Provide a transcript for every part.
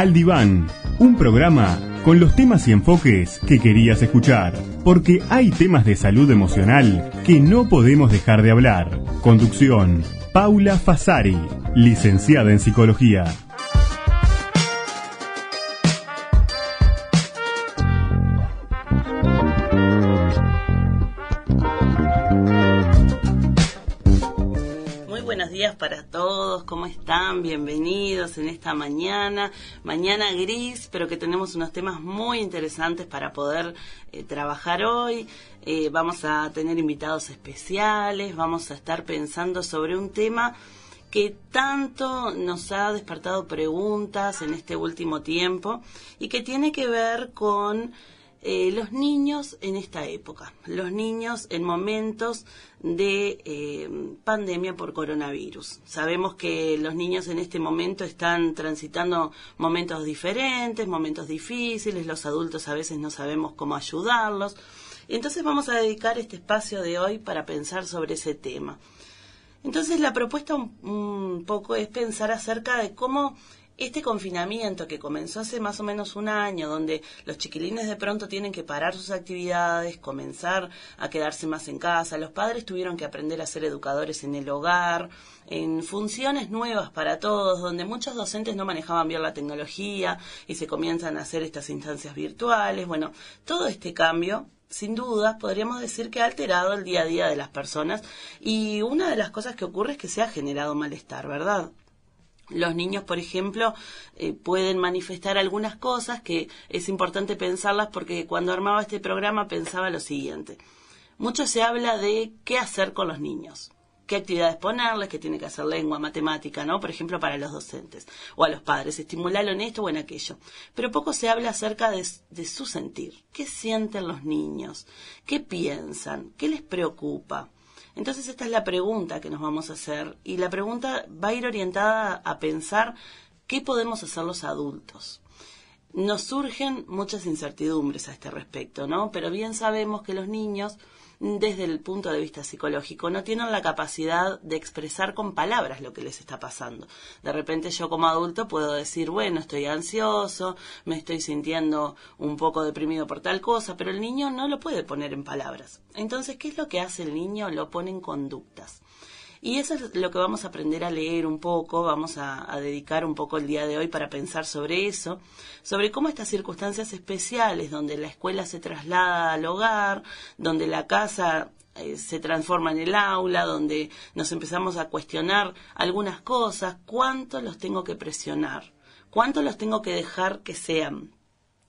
Al Diván, un programa con los temas y enfoques que querías escuchar, porque hay temas de salud emocional que no podemos dejar de hablar. Conducción, Paula Fasari, licenciada en psicología. ¿cómo están? Bienvenidos en esta mañana, mañana gris, pero que tenemos unos temas muy interesantes para poder eh, trabajar hoy. Eh, vamos a tener invitados especiales, vamos a estar pensando sobre un tema que tanto nos ha despertado preguntas en este último tiempo y que tiene que ver con eh, los niños en esta época, los niños en momentos de eh, pandemia por coronavirus. Sabemos que los niños en este momento están transitando momentos diferentes, momentos difíciles, los adultos a veces no sabemos cómo ayudarlos. Entonces vamos a dedicar este espacio de hoy para pensar sobre ese tema. Entonces la propuesta un poco es pensar acerca de cómo este confinamiento que comenzó hace más o menos un año, donde los chiquilines de pronto tienen que parar sus actividades, comenzar a quedarse más en casa, los padres tuvieron que aprender a ser educadores en el hogar, en funciones nuevas para todos, donde muchos docentes no manejaban bien la tecnología y se comienzan a hacer estas instancias virtuales. Bueno, todo este cambio sin duda, podríamos decir que ha alterado el día a día de las personas y una de las cosas que ocurre es que se ha generado malestar, ¿verdad? Los niños, por ejemplo, eh, pueden manifestar algunas cosas que es importante pensarlas porque cuando armaba este programa pensaba lo siguiente. Mucho se habla de qué hacer con los niños, qué actividades ponerles, qué tiene que hacer lengua, matemática, ¿no? Por ejemplo, para los docentes o a los padres, estimularlo en esto o en aquello. Pero poco se habla acerca de, de su sentir. ¿Qué sienten los niños? ¿Qué piensan? ¿Qué les preocupa? Entonces esta es la pregunta que nos vamos a hacer y la pregunta va a ir orientada a pensar qué podemos hacer los adultos. Nos surgen muchas incertidumbres a este respecto, ¿no? Pero bien sabemos que los niños desde el punto de vista psicológico, no tienen la capacidad de expresar con palabras lo que les está pasando. De repente yo como adulto puedo decir, bueno, estoy ansioso, me estoy sintiendo un poco deprimido por tal cosa, pero el niño no lo puede poner en palabras. Entonces, ¿qué es lo que hace el niño? Lo pone en conductas. Y eso es lo que vamos a aprender a leer un poco, vamos a, dedicar un poco el día de hoy para pensar sobre eso, sobre cómo estas circunstancias especiales, donde la escuela se traslada al hogar, donde la casa eh, se transforma en el aula, donde nos empezamos a cuestionar algunas cosas, cuánto los tengo que presionar, cuánto los tengo que dejar que sean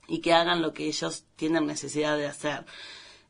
y que hagan lo que ellos tienen necesidad de hacer.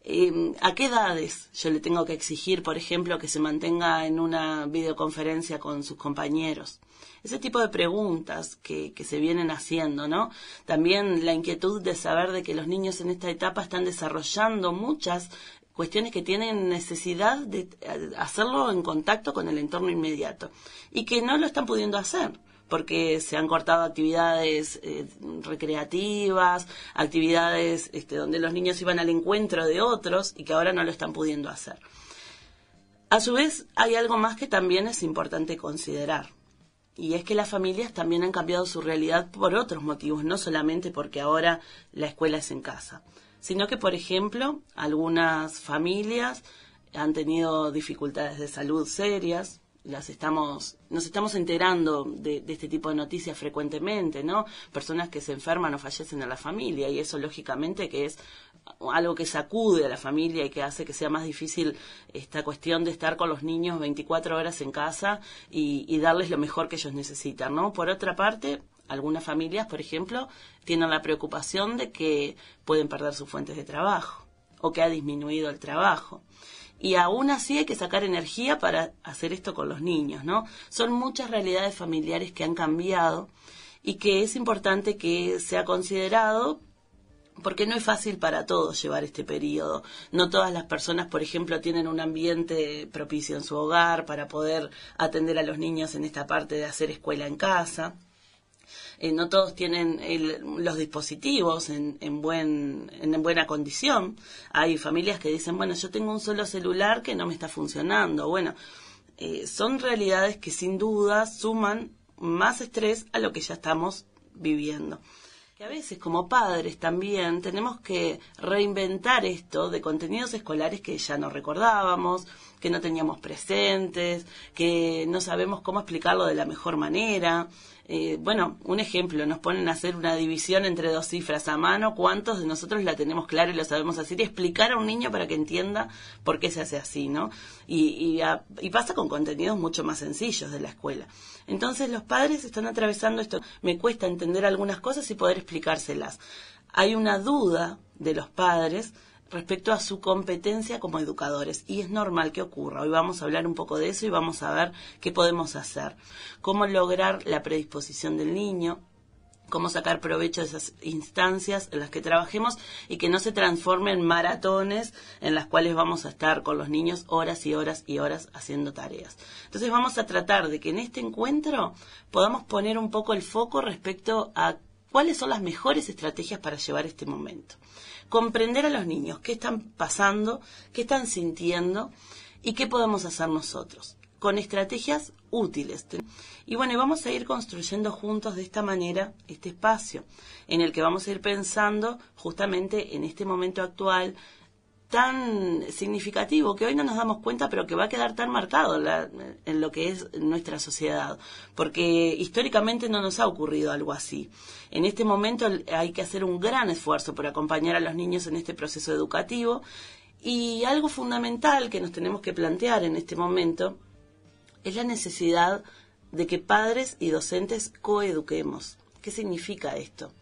Em, ¿A qué edades yo le tengo que exigir, por ejemplo, que se mantenga en una videoconferencia con sus compañeros? Ese tipo de preguntas que, que se vienen haciendo, ¿no? También la inquietud de saber de que los niños en esta etapa están desarrollando muchas cuestiones que tienen necesidad de eh, hacerlo en contacto con el entorno inmediato y que no lo están pudiendo hacer porque se han cortado actividades eh, recreativas, actividades este, donde los niños iban al encuentro de otros y que ahora no lo están pudiendo hacer. A su vez, hay algo más que también es importante considerar. Y es que las familias también han cambiado su realidad por otros motivos, no solamente porque ahora la escuela es en casa, sino que, por ejemplo, algunas familias han tenido dificultades de salud serias, las estamos, nos estamos enterando de, este tipo de noticias frecuentemente, ¿no? Personas que se enferman o fallecen en la familia y eso lógicamente que es algo que sacude a la familia y que hace que sea más difícil esta cuestión de estar con los niños 24 horas en casa y, y darles lo mejor que ellos necesitan, ¿no? Por otra parte, algunas familias, por ejemplo, tienen la preocupación de que pueden perder sus fuentes de trabajo o que ha disminuido el trabajo y aún así hay que sacar energía para hacer esto con los niños, ¿no? Son muchas realidades familiares que han cambiado y que es importante que sea considerado porque no es fácil para todos llevar este periodo. No todas las personas, por ejemplo, tienen un ambiente propicio en su hogar para poder atender a los niños en esta parte de hacer escuela en casa. Eh, no todos tienen los dispositivos en, buen, en buena condición. Hay familias que dicen, bueno, yo tengo un solo celular que no me está funcionando. Bueno, eh, son realidades que sin duda suman más estrés a lo que ya estamos viviendo a veces como padres también tenemos que reinventar esto de contenidos escolares que ya no recordábamos, que no teníamos presentes, que no sabemos cómo explicarlo de la mejor manera. Eh, bueno, un ejemplo, nos ponen a hacer una división entre dos cifras a mano, ¿cuántos de nosotros la tenemos clara y lo sabemos hacer? Y explicar a un niño para que entienda por qué se hace así, ¿no? Y, y pasa con contenidos mucho más sencillos de la escuela. Entonces los padres están atravesando esto. Me cuesta entender algunas cosas y poder explicárselas. Hay una duda de los padres respecto a su competencia como educadores. Y es normal que ocurra. Hoy vamos a hablar un poco de eso y vamos a ver qué podemos hacer. Cómo lograr la predisposición del niño, cómo sacar provecho de esas instancias en las que trabajemos y que no se transformen en maratones en las cuales vamos a estar con los niños horas y horas y horas haciendo tareas. Entonces vamos a tratar de que en este encuentro podamos poner un poco el foco respecto a cuáles son las mejores estrategias para llevar este momento. Comprender a los niños qué están pasando, qué están sintiendo y qué podemos hacer nosotros con estrategias útiles. Y bueno, vamos a ir construyendo juntos de esta manera este espacio en el que vamos a ir pensando justamente en este momento actual tan significativo que hoy no nos damos cuenta, pero que va a quedar tan marcado en lo que es nuestra sociedad, porque históricamente no nos ha ocurrido algo así. En este momento hay que hacer un gran esfuerzo por acompañar a los niños en este proceso educativo y algo fundamental que nos tenemos que plantear en este momento es la necesidad de que padres y docentes coeduquemos. ¿Qué significa esto?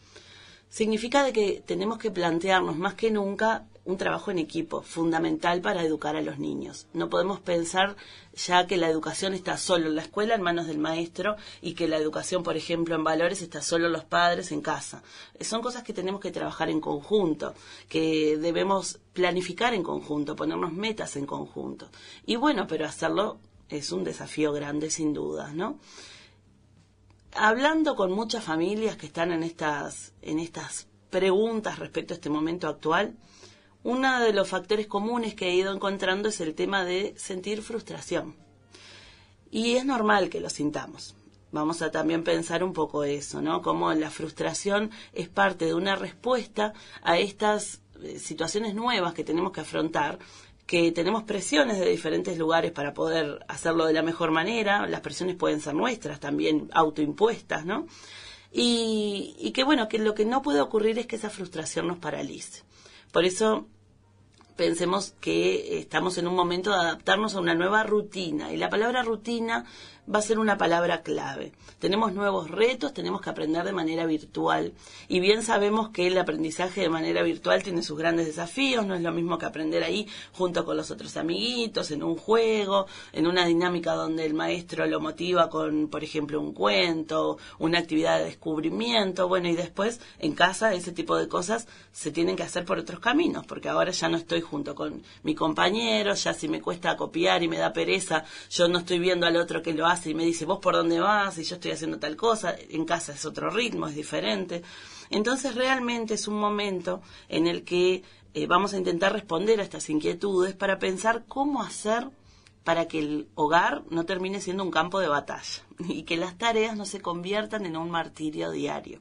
Significa de que tenemos que plantearnos más que nunca un trabajo en equipo, fundamental para educar a los niños. No podemos pensar ya que la educación está solo en la escuela, en manos del maestro, y que la educación, por ejemplo, en valores está solo los padres en casa. Son cosas que tenemos que trabajar en conjunto, que debemos planificar en conjunto, ponernos metas en conjunto. Y bueno, pero hacerlo es un desafío grande sin duda, ¿no? Hablando con muchas familias que están en estas, en estas preguntas respecto a este momento actual, uno de los factores comunes que he ido encontrando es el tema de sentir frustración. Y es normal que lo sintamos. Vamos a también pensar un poco eso, ¿no? Como la frustración es parte de una respuesta a estas eh, situaciones nuevas que tenemos que afrontar que tenemos presiones de diferentes lugares para poder hacerlo de la mejor manera, las presiones pueden ser nuestras, también autoimpuestas, ¿no? Y, y que bueno, que lo que no puede ocurrir es que esa frustración nos paralice. Por eso pensemos que estamos en un momento de adaptarnos a una nueva rutina y la palabra rutina va a ser una palabra clave. Tenemos nuevos retos, tenemos que aprender de manera virtual. Y bien sabemos que el aprendizaje de manera virtual tiene sus grandes desafíos, no es lo mismo que aprender ahí junto con los otros amiguitos, en un juego, en una dinámica donde el maestro lo motiva con, por ejemplo, un cuento, una actividad de descubrimiento, bueno, y después en casa ese tipo de cosas se tienen que hacer por otros caminos, porque ahora ya no estoy junto con mi compañero, ya si me cuesta copiar y me da pereza, yo no estoy viendo al otro que lo hace y me dice, vos por dónde vas y yo estoy haciendo tal cosa, en casa es otro ritmo, es diferente. Entonces realmente es un momento en el que eh, vamos a intentar responder a estas inquietudes para pensar cómo hacer para que el hogar no termine siendo un campo de batalla y que las tareas no se conviertan en un martirio diario.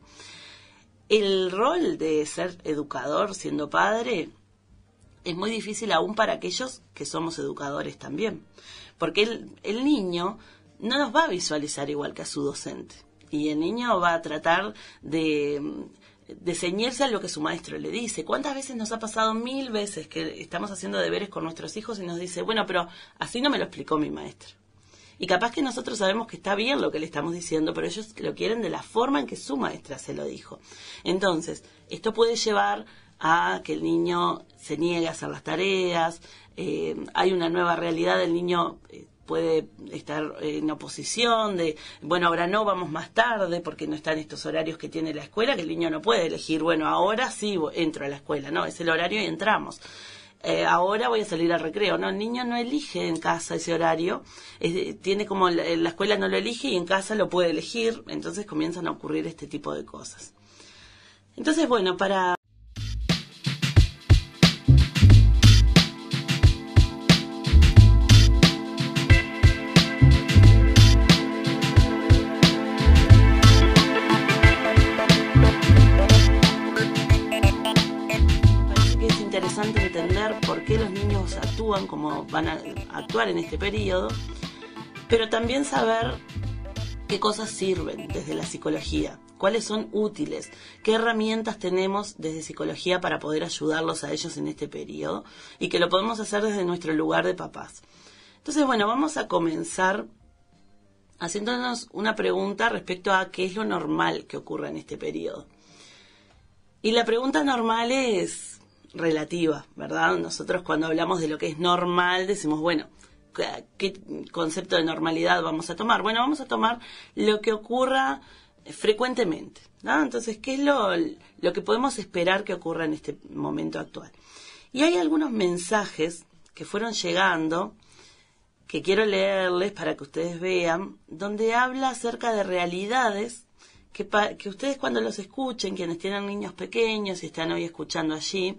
El rol de ser educador siendo padre es muy difícil aún para aquellos que somos educadores también, porque el, el niño no nos va a visualizar igual que a su docente. Y el niño va a tratar de, de ceñirse a lo que su maestro le dice. ¿Cuántas veces nos ha pasado mil veces que estamos haciendo deberes con nuestros hijos y nos dice, bueno, pero así no me lo explicó mi maestro? Y capaz que nosotros sabemos que está bien lo que le estamos diciendo, pero ellos lo quieren de la forma en que su maestra se lo dijo. Entonces, esto puede llevar a que el niño se niegue a hacer las tareas, eh, hay una nueva realidad, el niño eh, puede estar en oposición, de, bueno, ahora no, vamos más tarde, porque no están estos horarios que tiene la escuela, que el niño no puede elegir, bueno, ahora sí entro a la escuela, no, es el horario y entramos. Eh, ahora voy a salir al recreo. No, el niño no elige en casa ese horario, tiene como la, la, escuela no lo elige y en casa lo puede elegir, entonces comienzan a ocurrir este tipo de cosas. Entonces, bueno, para como van a actuar en este periodo, pero también saber qué cosas sirven desde la psicología, cuáles son útiles, qué herramientas tenemos desde psicología para poder ayudarlos a ellos en este periodo y que lo podemos hacer desde nuestro lugar de papás. Entonces, bueno, vamos a comenzar haciéndonos una pregunta respecto a qué es lo normal que ocurra en este periodo. Y la pregunta normal es, relativa, ¿verdad? Nosotros cuando hablamos de lo que es normal decimos, bueno, ¿qué concepto de normalidad vamos a tomar? Bueno, vamos a tomar lo que ocurra frecuentemente, ¿no? Entonces, ¿qué es lo, lo que podemos esperar que ocurra en este momento actual? Y hay algunos mensajes que fueron llegando que quiero leerles para que ustedes vean, donde habla acerca de realidades que, que ustedes cuando los escuchen, quienes tienen niños pequeños y están hoy escuchando allí,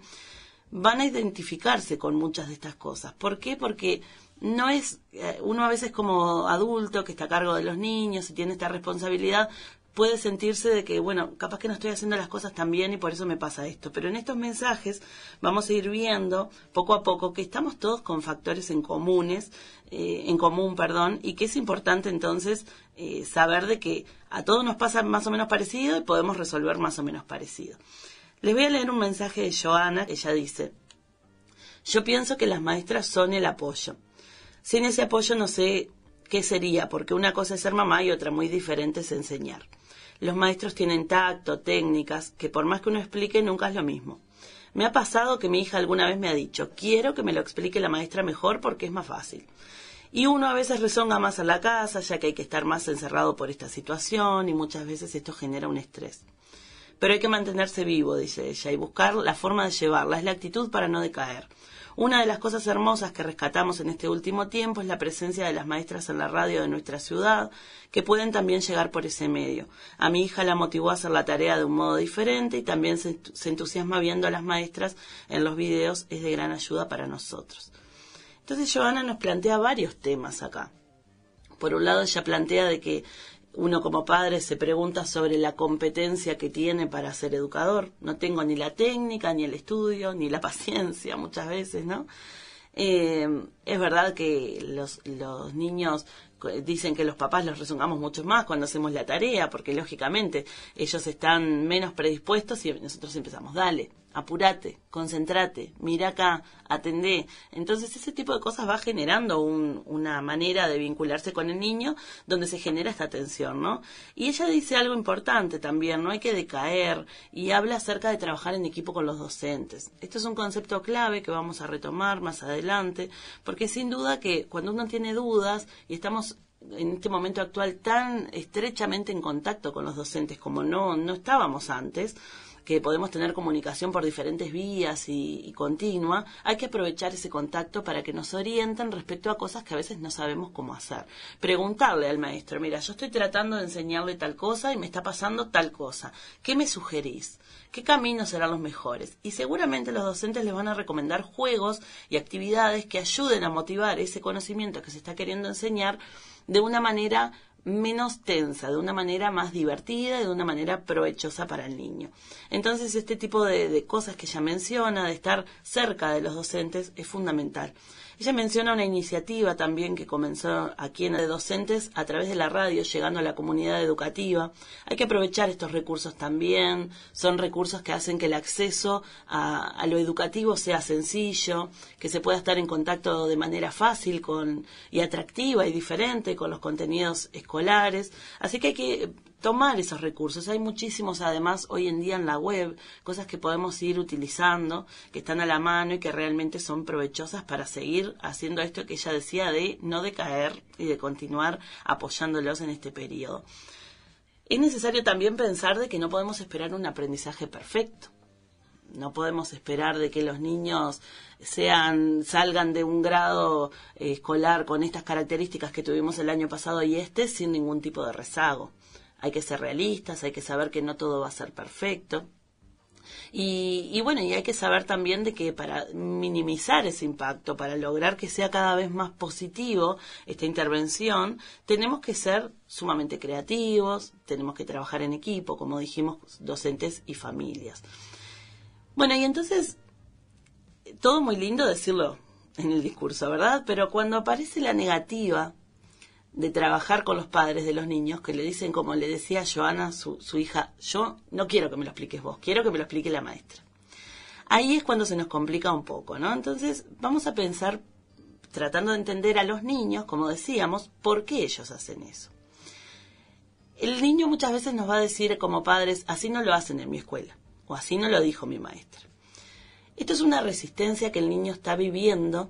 van a identificarse con muchas de estas cosas. ¿Por qué? Porque no es, eh, uno a veces como adulto que está a cargo de los niños y tiene esta responsabilidad, puede sentirse de que, bueno, capaz que no estoy haciendo las cosas tan bien y por eso me pasa esto. Pero en estos mensajes vamos a ir viendo poco a poco que estamos todos con factores en comunes, eh, en común, perdón, y que es importante entonces eh, saber de que a todos nos pasa más o menos parecido y podemos resolver más o menos parecido. Les voy a leer un mensaje de Joana. Ella dice, yo pienso que las maestras son el apoyo. Sin ese apoyo no sé qué sería, porque una cosa es ser mamá y otra muy diferente es enseñar. Los maestros tienen tacto, técnicas, que por más que uno explique nunca es lo mismo. Me ha pasado que mi hija alguna vez me ha dicho, quiero que me lo explique la maestra mejor porque es más fácil. Y uno a veces rezonga más a la casa, ya que hay que estar más encerrado por esta situación y muchas veces esto genera un estrés. Pero hay que mantenerse vivo, dice ella, y buscar la forma de llevarla, es la actitud para no decaer. Una de las cosas hermosas que rescatamos en este último tiempo es la presencia de las maestras en la radio de nuestra ciudad, que pueden también llegar por ese medio. A mi hija la motivó a hacer la tarea de un modo diferente y también se, entusiasma viendo a las maestras en los videos, es de gran ayuda para nosotros. Entonces Joana nos plantea varios temas acá. Por un lado, ella plantea de que uno como padre se pregunta sobre la competencia que tiene para ser educador. No tengo ni la técnica, ni el estudio, ni la paciencia muchas veces, ¿no? Eh, es verdad que los, los niños dicen que los papás los rezongamos mucho más cuando hacemos la tarea, porque lógicamente ellos están menos predispuestos y nosotros empezamos, dale, apúrate, concéntrate, mira acá, atendé. Entonces ese tipo de cosas va generando una manera de vincularse con el niño donde se genera esta tensión, ¿no? Y ella dice algo importante también, no hay que decaer y habla acerca de trabajar en equipo con los docentes. Esto es un concepto clave que vamos a retomar más adelante, porque sin duda que cuando uno tiene dudas y estamos en este momento actual tan estrechamente en contacto con los docentes como no, no estábamos antes, que podemos tener comunicación por diferentes vías y, continua, hay que aprovechar ese contacto para que nos orienten respecto a cosas que a veces no sabemos cómo hacer. Preguntarle al maestro, mira, yo estoy tratando de enseñarle tal cosa y me está pasando tal cosa. ¿Qué me sugerís? ¿Qué caminos serán los mejores? Y seguramente los docentes les van a recomendar juegos y actividades que ayuden a motivar ese conocimiento que se está queriendo enseñar de una manera menos tensa, de una manera más divertida y de una manera provechosa para el niño. Entonces, este tipo de, de, cosas que ella menciona, de estar cerca de los docentes, es fundamental. Ella menciona una iniciativa también que comenzó aquí en de docentes a través de la radio, llegando a la comunidad educativa. Hay que aprovechar estos recursos también. Son recursos que hacen que el acceso a, lo educativo sea sencillo, que se pueda estar en contacto de manera fácil con, y atractiva y diferente con los contenidos escolares. Así que hay que tomar esos recursos. Hay muchísimos además hoy en día en la web, cosas que podemos ir utilizando, que están a la mano y que realmente son provechosas para seguir haciendo esto que ella decía de no decaer y de continuar apoyándolos en este periodo. Es necesario también pensar de que no podemos esperar un aprendizaje perfecto. No podemos esperar de que los niños sean salgan de un grado eh, escolar con estas características que tuvimos el año pasado y este sin ningún tipo de rezago hay que ser realistas, hay que saber que no todo va a ser perfecto. Y, bueno, y hay que saber también de que para minimizar ese impacto, para lograr que sea cada vez más positivo esta intervención, tenemos que ser sumamente creativos, tenemos que trabajar en equipo, como dijimos, docentes y familias. Bueno, y entonces, todo muy lindo decirlo en el discurso, ¿verdad? Pero cuando aparece la negativa, de trabajar con los padres de los niños que le dicen, como le decía Joana, su, su hija, yo no quiero que me lo expliques vos, quiero que me lo explique la maestra. Ahí es cuando se nos complica un poco, ¿no? Entonces vamos a pensar, tratando de entender a los niños, como decíamos, por qué ellos hacen eso. El niño muchas veces nos va a decir como padres, así no lo hacen en mi escuela, o así no lo dijo mi maestra. Esto es una resistencia que el niño está viviendo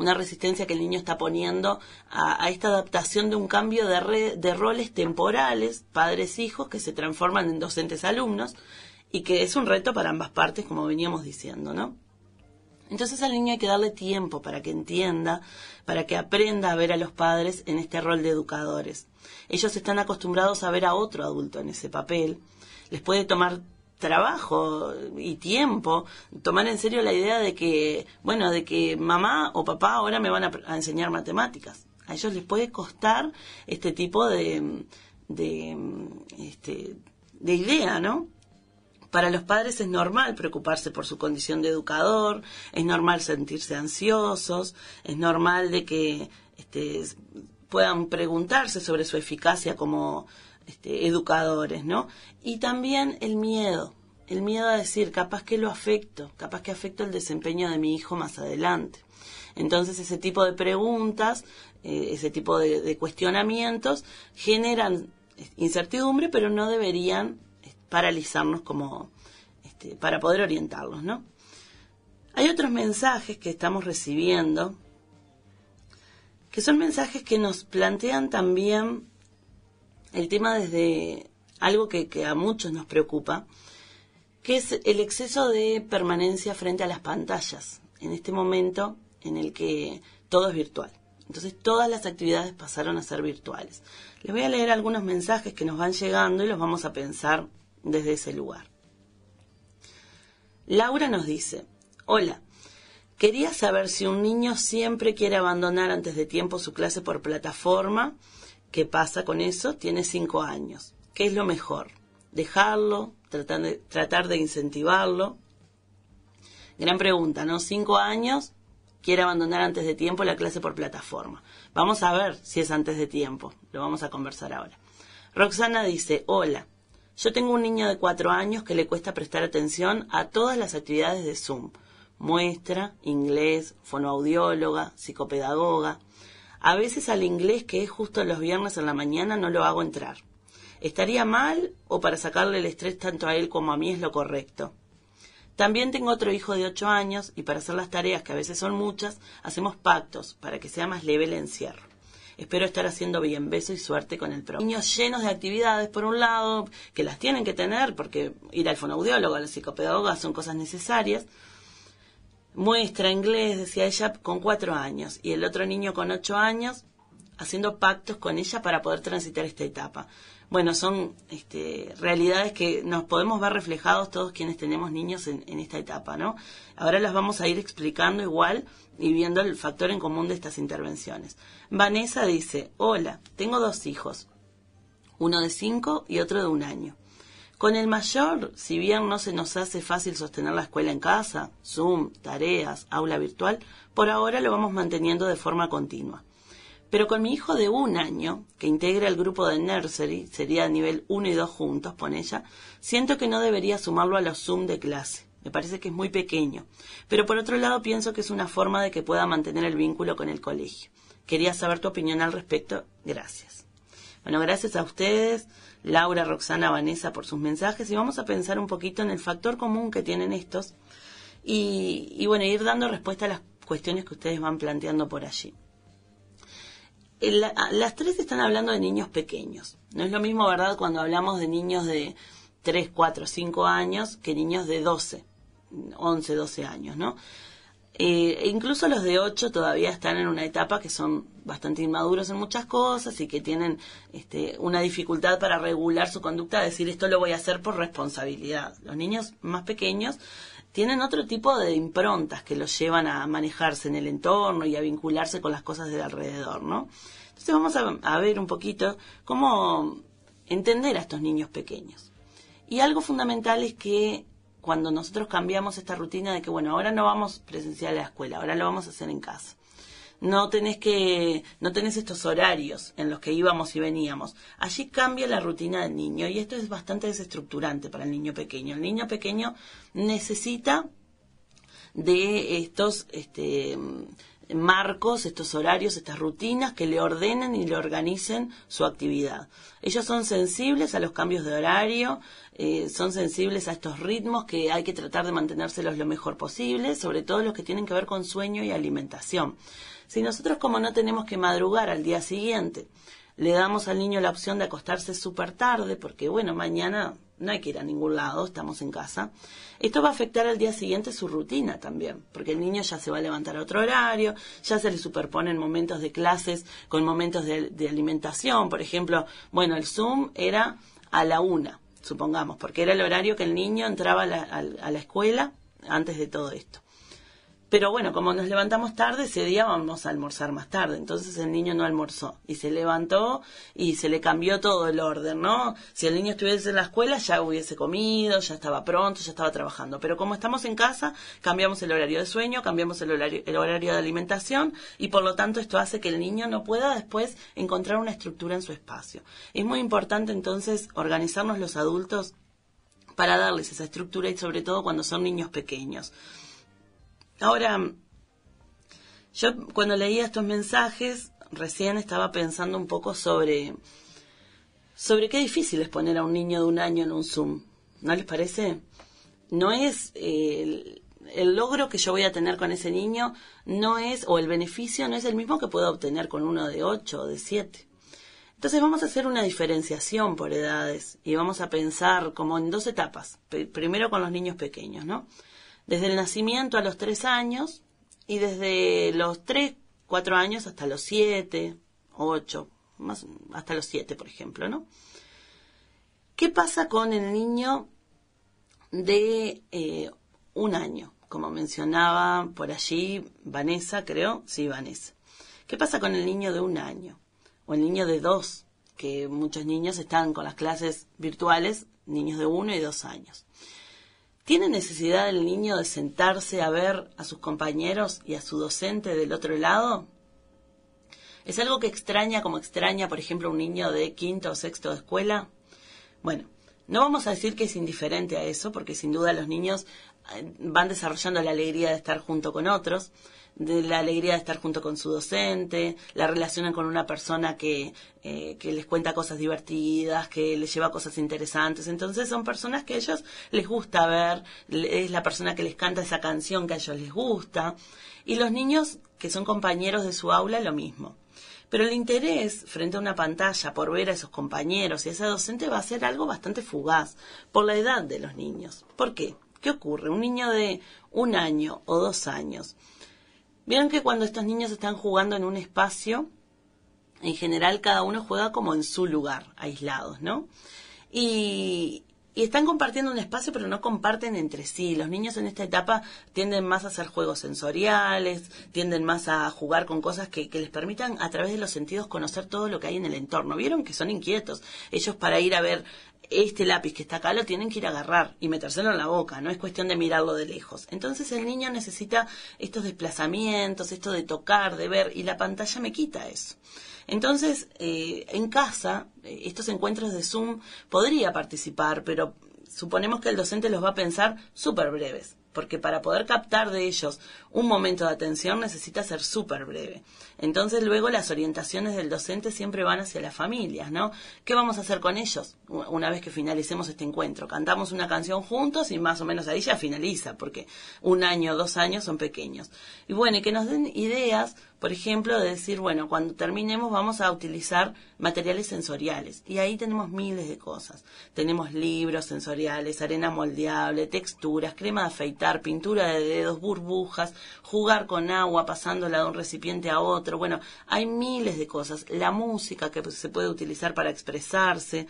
una resistencia que el niño está poniendo a, esta adaptación de un cambio de, de roles temporales, padres-hijos, que se transforman en docentes-alumnos, y que es un reto para ambas partes, como veníamos diciendo, ¿no? Entonces al niño hay que darle tiempo para que entienda, para que aprenda a ver a los padres en este rol de educadores. Ellos están acostumbrados a ver a otro adulto en ese papel. Les puede tomar trabajo y tiempo, tomar en serio la idea de que, bueno, de que mamá o papá ahora me van a, enseñar matemáticas. A ellos les puede costar este tipo de, de, este, de idea, ¿no? Para los padres es normal preocuparse por su condición de educador, es normal sentirse ansiosos, es normal de que este, puedan preguntarse sobre su eficacia como este, educadores, ¿no? Y también el miedo, el miedo a decir, capaz que lo afecto, capaz que afecto el desempeño de mi hijo más adelante. Entonces ese tipo de preguntas, eh, ese tipo de, cuestionamientos generan incertidumbre, pero no deberían eh, paralizarnos como este, para poder orientarlos, ¿no? Hay otros mensajes que estamos recibiendo que son mensajes que nos plantean también el tema desde algo que, a muchos nos preocupa, que es el exceso de permanencia frente a las pantallas, en este momento en el que todo es virtual. Entonces todas las actividades pasaron a ser virtuales. Les voy a leer algunos mensajes que nos van llegando y los vamos a pensar desde ese lugar. Laura nos dice, hola, quería saber si un niño siempre quiere abandonar antes de tiempo su clase por plataforma ¿Qué pasa con eso? Tiene cinco años. ¿Qué es lo mejor? ¿Dejarlo? ¿Tratar de, tratar de incentivarlo? Gran pregunta, ¿no? Cinco años, quiere abandonar antes de tiempo la clase por plataforma. Vamos a ver si es antes de tiempo. Lo vamos a conversar ahora. Roxana dice, hola, yo tengo un niño de cuatro años que le cuesta prestar atención a todas las actividades de Zoom. Muestra, inglés, fonoaudióloga, psicopedagoga. A veces al inglés, que es justo los viernes en la mañana, no lo hago entrar. ¿Estaría mal o para sacarle el estrés tanto a él como a mí es lo correcto? También tengo otro hijo de ocho años y para hacer las tareas, que a veces son muchas, hacemos pactos para que sea más leve el encierro. Espero estar haciendo bien. Beso y suerte con el programa. Niños llenos de actividades, por un lado, que las tienen que tener, porque ir al fonoaudiólogo, a la psicopedagoga son cosas necesarias, muestra inglés, decía ella, con cuatro años y el otro niño con ocho años haciendo pactos con ella para poder transitar esta etapa. Bueno, son este, realidades que nos podemos ver reflejados todos quienes tenemos niños en, en esta etapa, ¿no? Ahora las vamos a ir explicando igual y viendo el factor en común de estas intervenciones. Vanessa dice, hola, tengo dos hijos, uno de cinco y otro de un año. Con el mayor, si bien no se nos hace fácil sostener la escuela en casa, Zoom, tareas, aula virtual, por ahora lo vamos manteniendo de forma continua. Pero con mi hijo de un año, que integra el grupo de nursery, sería nivel 1 y 2 juntos, pone ella, siento que no debería sumarlo a los Zoom de clase. Me parece que es muy pequeño. Pero por otro lado pienso que es una forma de que pueda mantener el vínculo con el colegio. Quería saber tu opinión al respecto. Gracias. Bueno, gracias a ustedes, Laura, Roxana, Vanessa, por sus mensajes y vamos a pensar un poquito en el factor común que tienen estos y, bueno, ir dando respuesta a las cuestiones que ustedes van planteando por allí. las tres están hablando de niños pequeños. No es lo mismo, ¿verdad?, cuando hablamos de niños de 3, 4, 5 años que niños de 12, 11, 12 años, ¿no? Eh, incluso los de 8 todavía están en una etapa que son bastante inmaduros en muchas cosas y que tienen este, una dificultad para regular su conducta, decir esto lo voy a hacer por responsabilidad. Los niños más pequeños tienen otro tipo de improntas que los llevan a manejarse en el entorno y a vincularse con las cosas de alrededor, ¿no? Entonces vamos a, ver un poquito cómo entender a estos niños pequeños. Y algo fundamental es que cuando nosotros cambiamos esta rutina de que, bueno, ahora no vamos presencial a la escuela, ahora lo vamos a hacer en casa. No tenés que, no tenés estos horarios en los que íbamos y veníamos. Allí cambia la rutina del niño y esto es bastante desestructurante para el niño pequeño. El niño pequeño necesita de estos, este, marcos, estos horarios, estas rutinas que le ordenen y le organicen su actividad. Ellos son sensibles a los cambios de horario, eh, son sensibles a estos ritmos que hay que tratar de mantenérselos lo mejor posible, sobre todo los que tienen que ver con sueño y alimentación. Si nosotros como no tenemos que madrugar al día siguiente, le damos al niño la opción de acostarse súper tarde, porque bueno, mañana no hay que ir a ningún lado, estamos en casa. Esto va a afectar al día siguiente su rutina también, porque el niño ya se va a levantar a otro horario, ya se le superponen momentos de clases con momentos de, alimentación. Por ejemplo, bueno, el Zoom era a la una, supongamos, porque era el horario que el niño entraba a la escuela antes de todo esto. Pero bueno, como nos levantamos tarde, ese día vamos a almorzar más tarde. Entonces el niño no almorzó y se levantó y se le cambió todo el orden, ¿no? Si el niño estuviese en la escuela ya hubiese comido, ya estaba pronto, ya estaba trabajando. Pero como estamos en casa, cambiamos el horario de sueño, cambiamos el horario, el horario de alimentación y por lo tanto esto hace que el niño no pueda después encontrar una estructura en su espacio. Es muy importante entonces organizarnos los adultos para darles esa estructura y sobre todo cuando son niños pequeños. Ahora, yo cuando leía estos mensajes, recién estaba pensando un poco sobre, sobre qué difícil es poner a un niño de un año en un Zoom. ¿No les parece? No es el, logro que yo voy a tener con ese niño, no es, o el beneficio no es el mismo que puedo obtener con uno de ocho o de siete. Entonces vamos a hacer una diferenciación por edades y vamos a pensar como en dos etapas. Primero con los niños pequeños, ¿no? Desde el nacimiento a los tres años y desde los tres, cuatro años hasta los siete, ocho, más, hasta los siete, por ejemplo, ¿no? ¿Qué pasa con el niño de eh, un año? Como mencionaba por allí Vanessa, creo, sí, Vanessa. ¿Qué pasa con el niño de un año? O el niño de dos, que muchos niños están con las clases virtuales, niños de uno y dos años. ¿Tiene necesidad el niño de sentarse a ver a sus compañeros y a su docente del otro lado? ¿Es algo que extraña como extraña, por ejemplo, un niño de quinto o sexto de escuela? Bueno, no vamos a decir que es indiferente a eso, porque sin duda los niños eh, van desarrollando la alegría de estar junto con otros, de la alegría de estar junto con su docente, la relacionan con una persona que, eh, que les cuenta cosas divertidas, que les lleva cosas interesantes. Entonces son personas que a ellos les gusta ver, es la persona que les canta esa canción que a ellos les gusta. Y los niños que son compañeros de su aula, lo mismo. Pero el interés frente a una pantalla por ver a esos compañeros y a esa docente va a ser algo bastante fugaz por la edad de los niños. ¿Por qué? ¿Qué ocurre? Un niño de un año o dos años Vieron que cuando estos niños están jugando en un espacio, en general cada uno juega como en su lugar, aislados, ¿no? Y, están compartiendo un espacio, pero no comparten entre sí. Los niños en esta etapa tienden más a hacer juegos sensoriales, tienden más a jugar con cosas que, que, les permitan a través de los sentidos conocer todo lo que hay en el entorno. Vieron que son inquietos. Ellos para ir a ver este lápiz que está acá lo tienen que ir a agarrar y metérselo en la boca, no es cuestión de mirarlo de lejos. Entonces el niño necesita estos desplazamientos, esto de tocar, de ver, y la pantalla me quita eso. Entonces, eh, en casa, eh, estos encuentros de Zoom podría participar, pero suponemos que el docente los va a pensar súper breves, porque para poder captar de ellos un momento de atención necesita ser súper breve. Entonces luego las orientaciones del docente siempre van hacia las familias, ¿no? ¿Qué vamos a hacer con ellos una vez que finalicemos este encuentro? Cantamos una canción juntos y más o menos ahí ya finaliza, porque un año, dos años son pequeños. Y bueno, y que nos den ideas por ejemplo, de decir, bueno, cuando terminemos vamos a utilizar materiales sensoriales. Y ahí tenemos miles de cosas. Tenemos libros sensoriales, arena moldeable, texturas, crema de afeitar, pintura de dedos, burbujas, jugar con agua pasándola de un recipiente a otro. Bueno, hay miles de cosas. La música que se puede utilizar para expresarse.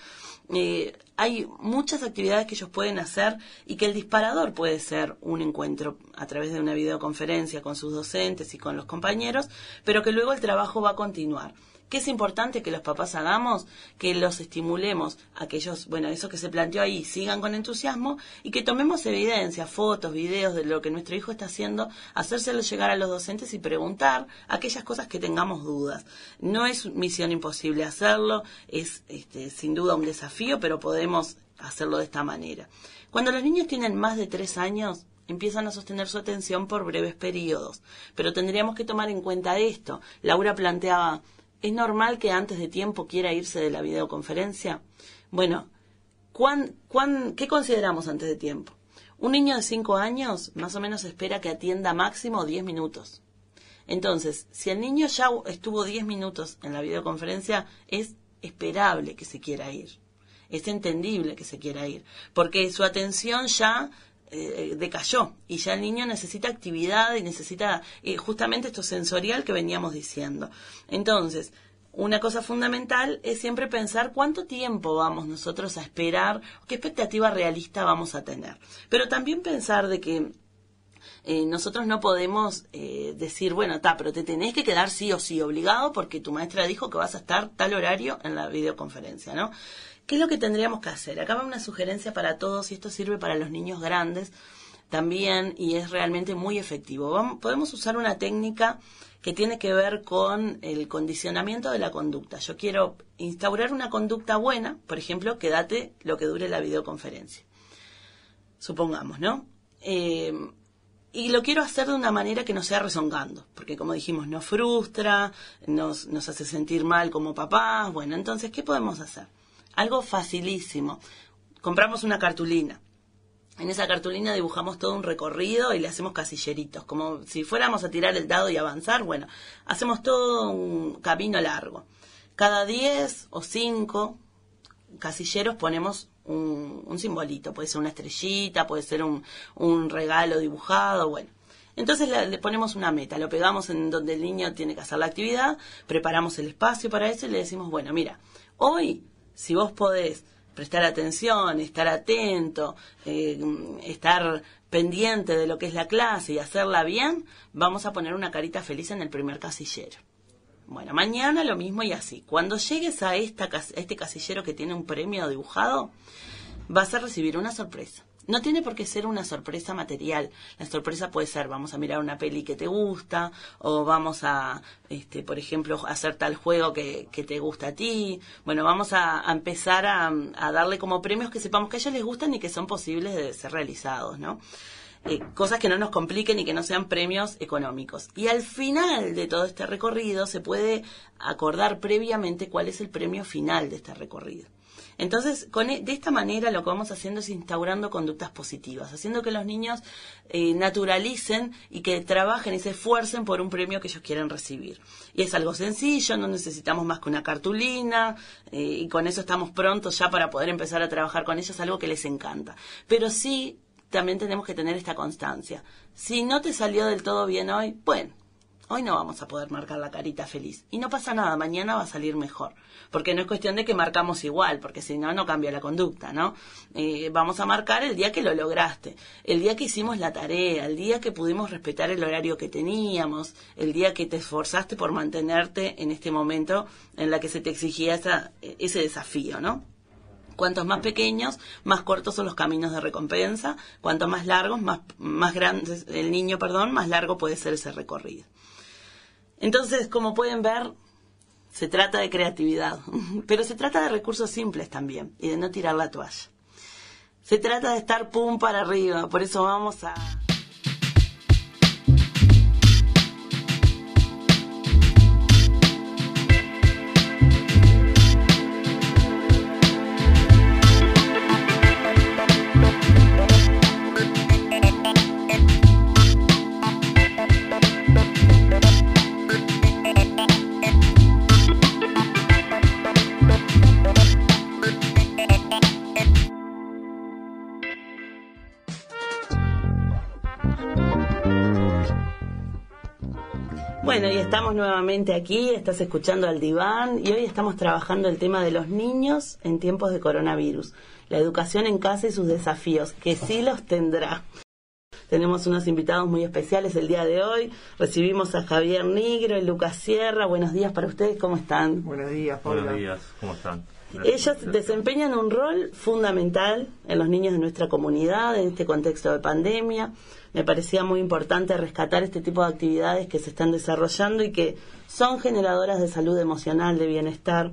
Eh, hay muchas actividades que ellos pueden hacer y que el disparador puede ser un encuentro a través de una videoconferencia con sus docentes y con los compañeros, pero que luego el trabajo va a continuar. ¿Qué es importante que los papás hagamos? Que los estimulemos a que ellos, bueno, eso que se planteó ahí, sigan con entusiasmo y que tomemos evidencia, fotos, videos de lo que nuestro hijo está haciendo, hacérselo llegar a los docentes y preguntar aquellas cosas que tengamos dudas. No es misión imposible hacerlo, es este, sin duda un desafío, pero podemos hacerlo de esta manera. Cuando los niños tienen más de tres años, empiezan a sostener su atención por breves periodos. Pero tendríamos que tomar en cuenta esto. Laura planteaba, ¿Es normal que antes de tiempo quiera irse de la videoconferencia? Bueno, qué consideramos antes de tiempo? Un niño de 5 años más o menos espera que atienda máximo 10 minutos. Entonces, si el niño ya estuvo 10 minutos en la videoconferencia, es esperable que se quiera ir. Es entendible que se quiera ir, porque su atención ya eh, decayó y ya el niño necesita actividad y necesita eh, justamente esto sensorial que veníamos diciendo. Entonces, una cosa fundamental es siempre pensar cuánto tiempo vamos nosotros a esperar, qué expectativa realista vamos a tener. Pero también pensar de que eh, nosotros no podemos decir, bueno, está, pero te tenés que quedar sí o sí obligado porque tu maestra dijo que vas a estar tal horario en la videoconferencia, ¿no? ¿Qué es lo que tendríamos que hacer? Acá va una sugerencia para todos y esto sirve para los niños grandes también y es realmente muy efectivo. podemos usar una técnica que tiene que ver con el condicionamiento de la conducta. Yo quiero instaurar una conducta buena, por ejemplo, quédate lo que dure la videoconferencia. Supongamos, ¿no? Eh, y lo quiero hacer de una manera que no sea rezongando, porque como dijimos, nos frustra, nos, nos hace sentir mal como papás. Bueno, entonces, ¿qué podemos hacer? Algo facilísimo. Compramos una cartulina. En esa cartulina dibujamos todo un recorrido y le hacemos casilleritos, como si fuéramos a tirar el dado y avanzar. Bueno, hacemos todo un camino largo. Cada 10 o 5 casilleros ponemos un, simbolito, puede ser una estrellita, puede ser un, un regalo dibujado, bueno. Entonces le, ponemos una meta, lo pegamos en donde el niño tiene que hacer la actividad, preparamos el espacio para eso y le decimos, bueno, mira, hoy si vos podés prestar atención, estar atento, eh, estar pendiente de lo que es la clase y hacerla bien, vamos a poner una carita feliz en el primer casillero. Bueno, mañana lo mismo y así. Cuando llegues a, esta, a este casillero que tiene un premio dibujado, vas a recibir una sorpresa. No tiene por qué ser una sorpresa material. La sorpresa puede ser, vamos a mirar una peli que te gusta, o vamos a, este, por ejemplo, hacer tal juego que, que te gusta a ti. Bueno, vamos a, empezar a, darle como premios que sepamos que a ellos les gustan y que son posibles de ser realizados, ¿no? Eh, cosas que no nos compliquen y que no sean premios económicos. Y al final de todo este recorrido se puede acordar previamente cuál es el premio final de este recorrido. Entonces, con, e, de esta manera lo que vamos haciendo es instaurando conductas positivas, haciendo que los niños eh, naturalicen y que trabajen y se esfuercen por un premio que ellos quieren recibir. Y es algo sencillo, no necesitamos más que una cartulina eh, y con eso estamos prontos ya para poder empezar a trabajar con ellos, algo que les encanta. Pero sí, también tenemos que tener esta constancia. Si no te salió del todo bien hoy, bueno, hoy no vamos a poder marcar la carita feliz. Y no pasa nada, mañana va a salir mejor porque no es cuestión de que marcamos igual, porque si no, no cambia la conducta, ¿no? Eh, vamos a marcar el día que lo lograste, el día que hicimos la tarea, el día que pudimos respetar el horario que teníamos, el día que te esforzaste por mantenerte en este momento en la que se te exigía esa, ese desafío, ¿no? Cuantos más pequeños, más cortos son los caminos de recompensa. Cuanto más largos, más, más grandes el niño, perdón, más largo puede ser ese recorrido. Entonces, como pueden ver, se trata de creatividad, pero se trata de recursos simples también y de no tirar la toalla. Se trata de estar pum para arriba, por eso vamos a... Bueno, y estamos nuevamente aquí, estás escuchando al diván y hoy estamos trabajando el tema de los niños en tiempos de coronavirus, la educación en casa y sus desafíos, que sí los tendrá. Tenemos unos invitados muy especiales el día de hoy. Recibimos a Javier Nigro y Lucas Sierra. Buenos días para ustedes, ¿cómo están? Buenos días, Paula. Buenos días, ¿cómo están? Ellos desempeñan un rol fundamental en los niños de nuestra comunidad en este contexto de pandemia. Me parecía muy importante rescatar este tipo de actividades que se están desarrollando y que son generadoras de salud emocional, de bienestar.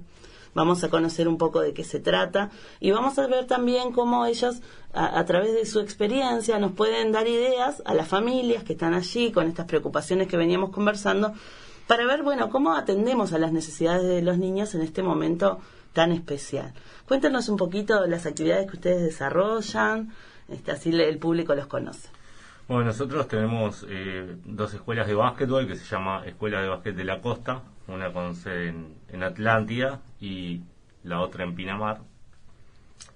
Vamos a conocer un poco de qué se trata y vamos a ver también cómo ellos, a, través de su experiencia, nos pueden dar ideas a las familias que están allí con estas preocupaciones que veníamos conversando para ver, bueno, cómo atendemos a las necesidades de los niños en este momento tan especial. Cuéntanos un poquito las actividades que ustedes desarrollan, este, así el público los conoce. Bueno, nosotros tenemos eh, dos escuelas de básquetbol que se llama Escuela de Básquet de la Costa, una con sede en, Atlántida y la otra en Pinamar.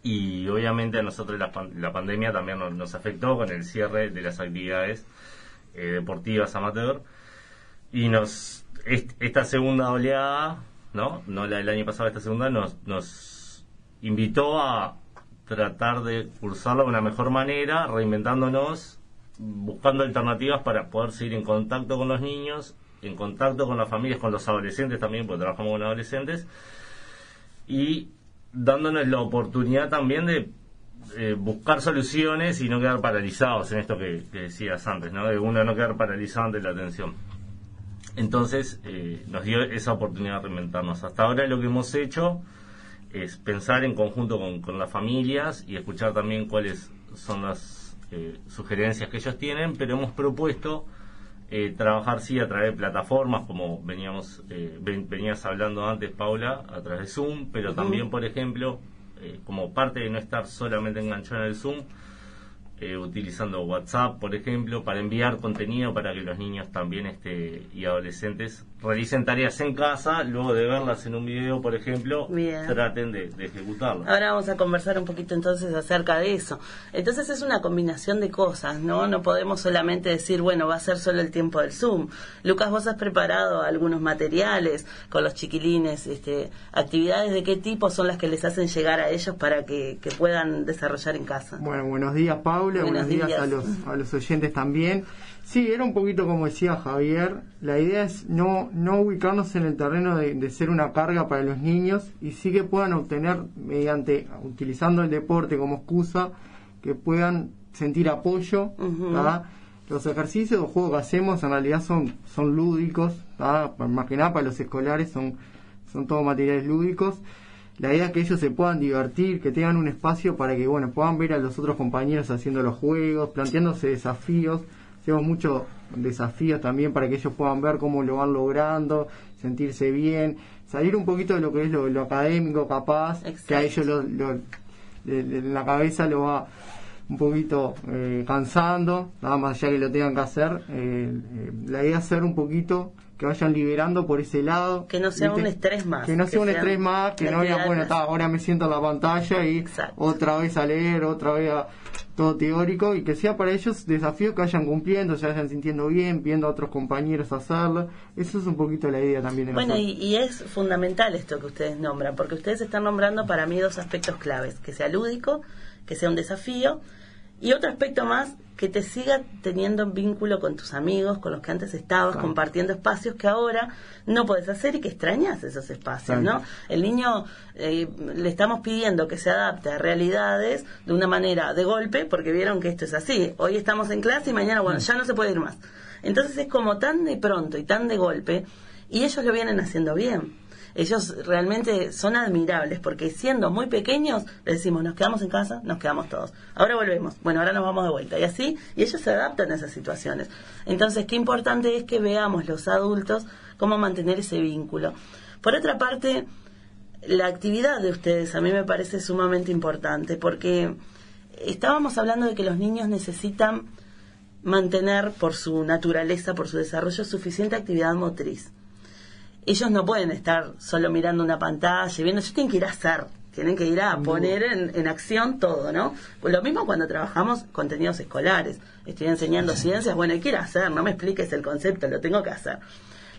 Y obviamente a nosotros la, la pandemia también nos, afectó con el cierre de las actividades eh, deportivas amateur. Y nos esta segunda oleada ¿no? No la del año pasado, esta segunda, nos, nos invitó a tratar de cursarla de una mejor manera, reinventándonos, buscando alternativas para poder seguir en contacto con los niños, en contacto con las familias, con los adolescentes también, porque trabajamos con adolescentes, y dándonos la oportunidad también de eh, buscar soluciones y no quedar paralizados en esto que, que decías antes, ¿no? De uno no quedar paralizado ante la atención. Entonces eh, nos dio esa oportunidad de reinventarnos. Hasta ahora lo que hemos hecho es pensar en conjunto con, las familias y escuchar también cuáles son las eh, sugerencias que ellos tienen, pero hemos propuesto eh, trabajar sí a través de plataformas como veníamos venías hablando antes Paula a través de Zoom, pero también por ejemplo como parte de no estar solamente enganchado en el Zoom eh, utilizando WhatsApp, por ejemplo, para enviar contenido para que los niños también este, y adolescentes realicen tareas en casa, luego de verlas en un video, por ejemplo, traten de, ejecutarlas. Ahora vamos a conversar un poquito entonces acerca de eso. Entonces es una combinación de cosas, ¿no? No podemos solamente decir, bueno, va a ser solo el tiempo del Zoom. Lucas, vos has preparado algunos materiales con los chiquilines, este, actividades de qué tipo son las que les hacen llegar a ellos para que, que puedan desarrollar en casa. Bueno, buenos días, Pablo buenos, días, a, los, a los oyentes también. Sí, era un poquito como decía Javier, la idea es no, no ubicarnos en el terreno de, ser una carga para los niños y sí que puedan obtener, mediante, utilizando el deporte como excusa, que puedan sentir apoyo. Los ejercicios o juegos que hacemos en realidad son, son lúdicos, más que nada para los escolares son, son todos materiales lúdicos la idea es que ellos se puedan divertir, que tengan un espacio para que bueno puedan ver a los otros compañeros haciendo los juegos, planteándose desafíos. Hacemos muchos desafíos también para que ellos puedan ver cómo lo van logrando, sentirse bien, salir un poquito de lo que es lo, académico capaz, que a ellos lo, en la cabeza lo va un poquito eh, cansando, nada más allá que lo tengan que hacer. Eh, eh, la idea es ser un poquito que vayan liberando por ese lado. Que no sea un estrés más. Que no sea un estrés más, que no digan, bueno, ahora me siento en la pantalla y otra vez a leer, otra vez a todo teórico, y que sea para ellos desafío que vayan cumpliendo, se vayan sintiendo bien, viendo a otros compañeros hacerlo. Eso es un poquito la idea también. De bueno, y, y, es fundamental esto que ustedes nombran, porque ustedes están nombrando para mí dos aspectos claves, que sea lúdico, que sea un desafío, y otro aspecto más que te siga teniendo vínculo con tus amigos, con los que antes estabas compartiendo espacios que ahora no puedes hacer y que extrañas esos espacios, ¿no? El niño eh, le estamos pidiendo que se adapte a realidades de una manera de golpe, porque vieron que esto es así. Hoy estamos en clase y mañana, bueno, mm. ya no se puede ir más. Entonces es como tan de pronto y tan de golpe, y ellos lo vienen haciendo bien ellos realmente son admirables porque siendo muy pequeños les decimos nos quedamos en casa, nos quedamos todos. Ahora volvemos, bueno, ahora nos vamos de vuelta y así, y ellos se adaptan a esas situaciones. Entonces, qué importante es que veamos los adultos cómo mantener ese vínculo. Por otra parte, la actividad de ustedes a mí me parece sumamente importante porque estábamos hablando de que los niños necesitan mantener por su naturaleza, por su desarrollo, suficiente actividad motriz ellos no pueden estar solo mirando una pantalla, viendo, ellos tienen que ir a hacer, tienen que ir a poner en, acción todo, ¿no? Pues lo mismo cuando trabajamos contenidos escolares, estoy enseñando ciencias, bueno, hay que ir a hacer, no me expliques el concepto, lo tengo que hacer.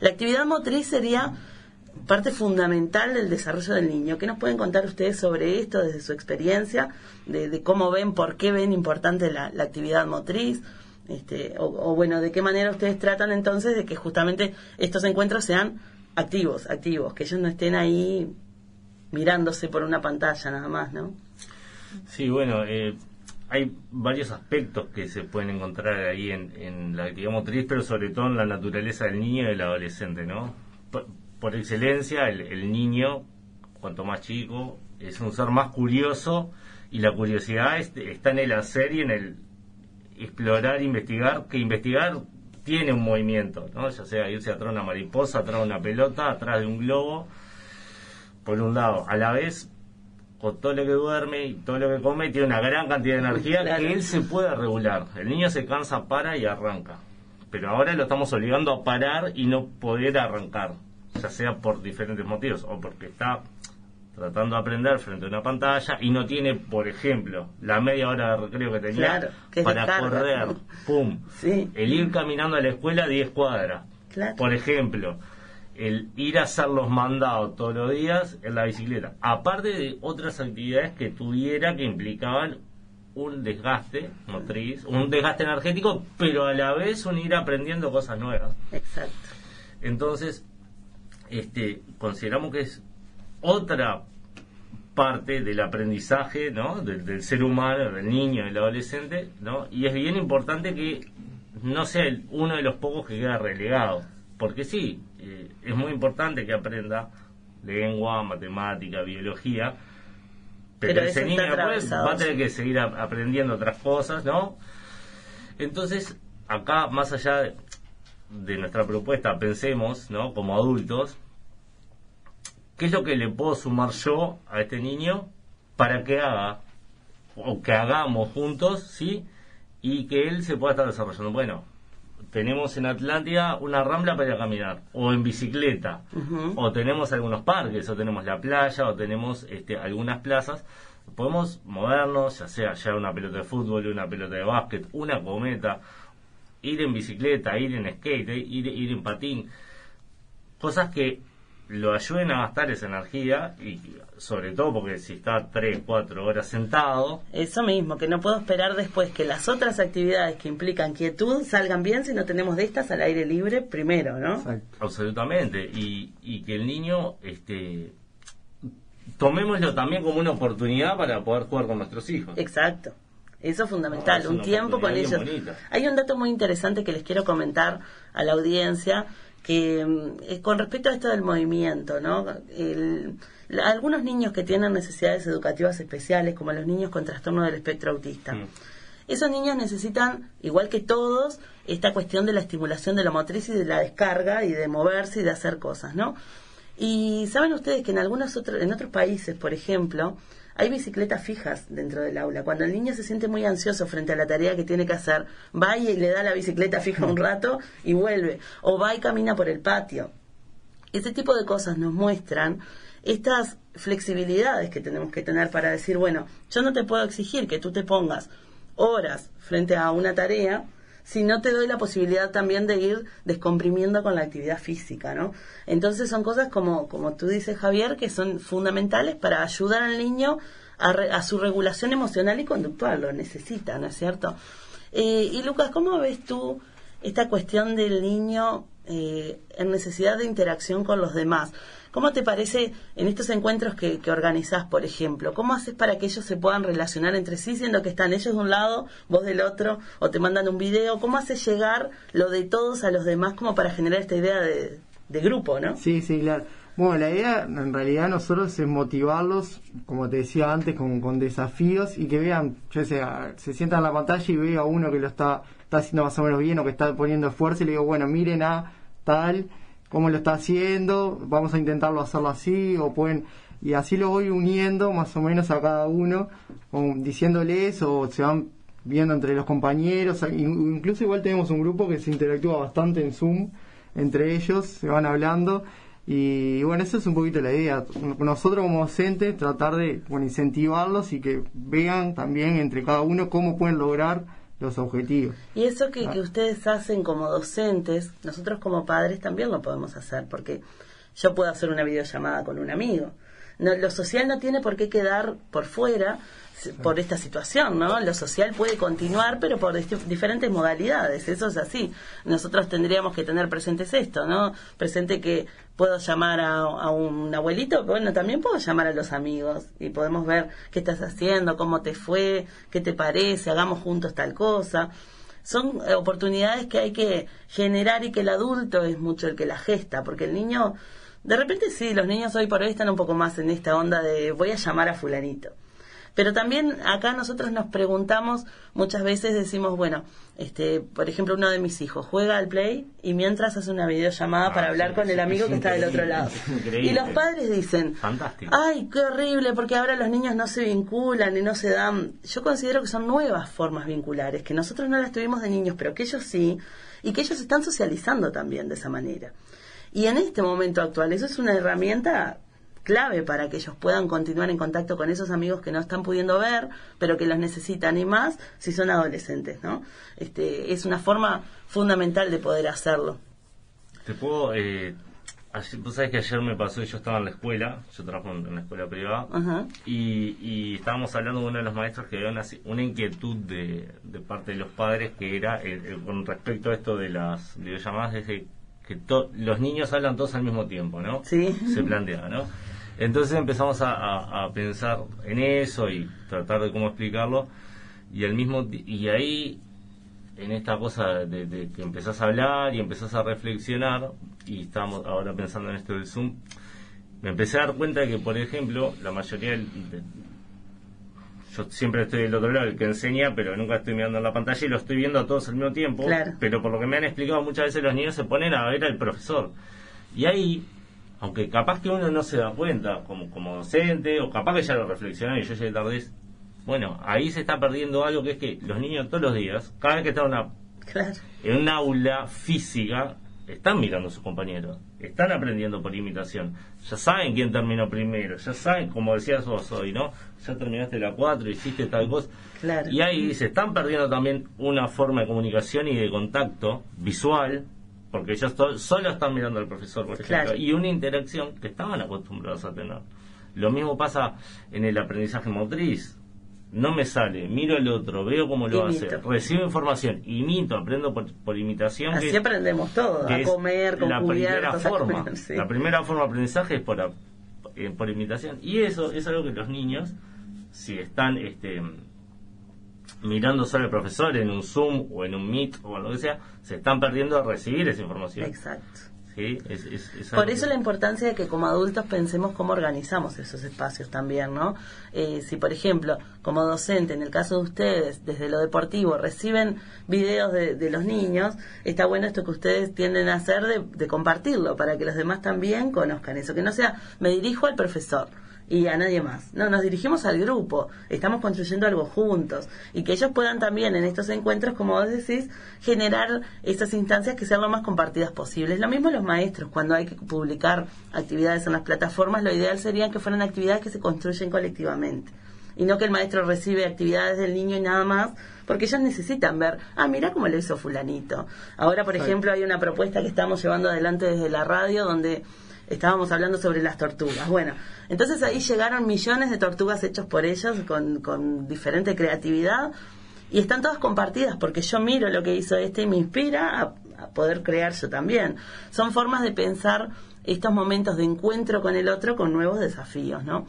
La actividad motriz sería parte fundamental del desarrollo del niño. ¿Qué nos pueden contar ustedes sobre esto desde su experiencia? De, cómo ven, por qué ven importante la, actividad motriz. Este, o, bueno, de qué manera ustedes tratan entonces de que justamente estos encuentros sean activos, activos, que ellos no estén ahí mirándose por una pantalla nada más, ¿no? Sí, bueno, eh, hay varios aspectos que se pueden encontrar ahí en, la actividad motriz, pero sobre todo en la naturaleza del niño y del adolescente, ¿no? Por, excelencia, el, niño, cuanto más chico, es un ser más curioso y la curiosidad está en el hacer y en el explorar, investigar, que investigar tiene un movimiento, ¿no? ya sea irse atrás de una mariposa, atrás de una pelota, atrás de un globo, por un lado. A la vez, con todo lo que duerme y todo lo que come, tiene una gran cantidad de energía que él se puede regular. El niño se cansa, para y arranca. Pero ahora lo estamos obligando a parar y no poder arrancar, ya sea por diferentes motivos, o porque está tratando de aprender frente a una pantalla y no tiene, por ejemplo, la media hora de recreo que tenía para correr, pum, el ir caminando a la escuela 10 cuadras, por ejemplo, el ir a hacer los mandados todos los días en la bicicleta, aparte de otras actividades que tuviera que implicaban un desgaste motriz, un desgaste energético, pero a la vez un ir aprendiendo cosas nuevas. Exacto. Entonces, este, consideramos que es otra parte del aprendizaje ¿no? del, ser humano, del niño, del adolescente, ¿no? y es bien importante que no sea uno de los pocos que queda relegado, porque sí, eh, es muy importante que aprenda lengua, matemática, biología, pero, ese niño va a tener que seguir aprendiendo otras cosas, ¿no? Entonces, acá, más allá de nuestra propuesta, pensemos, ¿no? Como adultos, ¿Qué es lo que le puedo sumar yo a este niño para que haga o que hagamos juntos, ¿sí? Y que él se pueda estar desarrollando. Bueno, tenemos en Atlántida una rambla para ir a caminar, o en bicicleta, o tenemos algunos parques, o tenemos la playa, o tenemos este, algunas plazas. Podemos movernos, ya sea ya una pelota de fútbol, una pelota de básquet, una cometa, ir en bicicleta, ir en skate, ir, ir en patín. Cosas que lo ayuden a gastar esa energía y sobre todo porque si está 3, 4 horas sentado. Eso mismo, que no puedo esperar después que las otras actividades que implican quietud salgan bien si no tenemos de estas al aire libre primero, ¿no? Absolutamente. Y, y que el niño, este tomémoslo también como una oportunidad para poder jugar con nuestros hijos. Exacto. Eso es fundamental, un tiempo con ellos. Hay un dato muy interesante que les quiero comentar a la audiencia que mm, con respecto a esto del movimiento, ¿no? algunos niños que tienen necesidades educativas especiales, como los niños con trastorno del espectro autista, mm. esos niños necesitan, igual que todos, esta cuestión de la estimulación de la motriz y de la descarga y de moverse y de hacer cosas, ¿no? Y saben ustedes que en algunos otros, en otros países, por ejemplo, hay bicicletas fijas dentro del aula. Cuando el niño se siente muy ansioso frente a la tarea que tiene que hacer, va y le da la bicicleta fija un rato y vuelve. O va y camina por el patio. Ese tipo de cosas nos muestran estas flexibilidades que tenemos que tener para decir, bueno, yo no te puedo exigir que tú te pongas horas frente a una tarea si no te doy la posibilidad también de ir descomprimiendo con la actividad física, ¿no? Entonces son cosas como, como tú dices, Javier, que son fundamentales para ayudar al niño a, su regulación emocional y conductual, lo necesita, ¿no es cierto? Eh, y Lucas, ¿cómo ves tú esta cuestión del niño eh, en necesidad de interacción con los demás? ¿Cómo te parece en estos encuentros que, que organizás, por ejemplo? ¿Cómo haces para que ellos se puedan relacionar entre sí, siendo que están ellos de un lado, vos del otro, o te mandan un video? ¿Cómo haces llegar lo de todos a los demás como para generar esta idea de, grupo, no? Sí, sí, claro. Bueno, la idea en realidad nosotros es motivarlos, como te decía antes, con, con desafíos y que vean, yo sé, se sientan en la pantalla y veo a uno que lo está, está haciendo más o menos bien o que está poniendo esfuerzo y le digo, bueno, miren a tal cómo lo está haciendo, vamos a intentarlo hacerlo así, o pueden, y así lo voy uniendo más o menos a cada uno, diciéndoles, o se van viendo entre los compañeros, incluso igual tenemos un grupo que se interactúa bastante en Zoom, entre ellos, se van hablando, y bueno, eso es un poquito la idea. Nosotros como docentes tratar de bueno, incentivarlos y que vean también entre cada uno cómo pueden lograr los objetivos. Y eso que, que ustedes hacen como docentes, nosotros como padres también lo podemos hacer, porque yo puedo hacer una videollamada con un amigo. No, lo social no tiene por qué quedar por fuera por esta situación, ¿no? Lo social puede continuar, pero por diferentes modalidades, eso es así. Nosotros tendríamos que tener presentes esto, ¿no? Presente que puedo llamar a, un abuelito, bueno, también puedo llamar a los amigos y podemos ver qué estás haciendo, cómo te fue, qué te parece, hagamos juntos tal cosa. Son eh, oportunidades que hay que generar y que el adulto es mucho el que la gesta, porque el niño, de repente sí, los niños hoy por hoy están un poco más en esta onda de voy a llamar a fulanito pero también acá nosotros nos preguntamos, muchas veces decimos, bueno, este, por ejemplo, uno de mis hijos juega al play y mientras hace una videollamada para ah, hablar con el amigo que está del otro lado. Y los padres dicen, ay, qué horrible, porque ahora los niños no se vinculan y no se dan. Yo considero que son nuevas formas vinculares, que nosotros no las tuvimos de niños, pero que ellos sí, y que ellos están socializando también de esa manera. Y en este momento actual, eso es una herramienta clave para que ellos puedan continuar en contacto con esos amigos que no están pudiendo ver, pero que los necesitan y más si son adolescentes, ¿no? Este, es una forma fundamental de poder hacerlo. Te puedo, eh, tú sabes que ayer me pasó, yo estaba en la escuela, yo trabajo en una escuela privada, y, estábamos hablando con uno de los maestros que había una, inquietud de, parte de los padres que era con respecto a esto de las videollamadas, desde que los niños hablan todos al mismo tiempo, ¿no? Sí. Se plantea, ¿no? Entonces empezamos a, pensar en eso y tratar de cómo explicarlo y al mismo y ahí en esta cosa de, que empezás a hablar y empezás a reflexionar y estamos ahora pensando en esto del Zoom me empecé a dar cuenta de que por ejemplo la mayoría de, yo siempre estoy del otro lado, el que enseña, pero nunca estoy mirando en la pantalla y lo estoy viendo a todos al mismo tiempo. Pero por lo que me han explicado muchas veces los niños se ponen a ver al profesor. Y ahí aunque capaz que uno no se da cuenta como, como docente, o capaz que ya lo reflexionó y yo llegué tarde, bueno, ahí se está perdiendo algo que es que los niños todos los días, cada vez que están una, en un aula física, están mirando a sus compañeros, están aprendiendo por imitación, ya saben quién terminó primero, ya saben, como decías vos hoy, ¿no? Ya terminaste la 4, hiciste tal cosa. Y ahí se están perdiendo también una forma de comunicación y de contacto visual porque ellos solo están mirando al profesor, por ejemplo, y una interacción que estaban acostumbrados a tener. Lo mismo pasa en el aprendizaje motriz. No me sale, miro al otro, veo cómo lo hace, recibo información, imito, aprendo por, imitación. Así aprendemos todo, a comer, con la primera forma. La primera forma de aprendizaje es por, eh, por imitación. Y eso es algo que los niños, si están este, mirando solo al profesor en un Zoom o en un Meet o lo que sea, se están perdiendo a recibir esa información. Exacto. ¿Sí? Por eso la importancia de que como adultos pensemos cómo organizamos esos espacios también, ¿no? Eh, si, por ejemplo, como docente, en el caso de ustedes, desde lo deportivo, reciben videos de, los niños, está bueno esto que ustedes tienden a hacer de, de compartirlo para que los demás también conozcan eso, que no sea me dirijo al profesor y a nadie más. No, nos dirigimos al grupo, estamos construyendo algo juntos y que ellos puedan también en estos encuentros, como vos decís, generar esas instancias que sean lo más compartidas posibles. Lo mismo los maestros, cuando hay que publicar actividades en las plataformas, lo ideal sería que fueran actividades que se construyen colectivamente y no que el maestro recibe actividades del niño y nada más, porque ellos necesitan ver, ah, mira cómo lo hizo fulanito. Ahora, por ejemplo, hay una propuesta que estamos llevando adelante desde la radio donde estábamos hablando sobre las tortugas. Bueno, entonces ahí llegaron millones de tortugas hechos por ellos con, con diferente creatividad y están todas compartidas porque yo miro lo que hizo este y me inspira a, poder crear yo también. Son formas de pensar estos momentos de encuentro con el otro con nuevos desafíos, ¿no?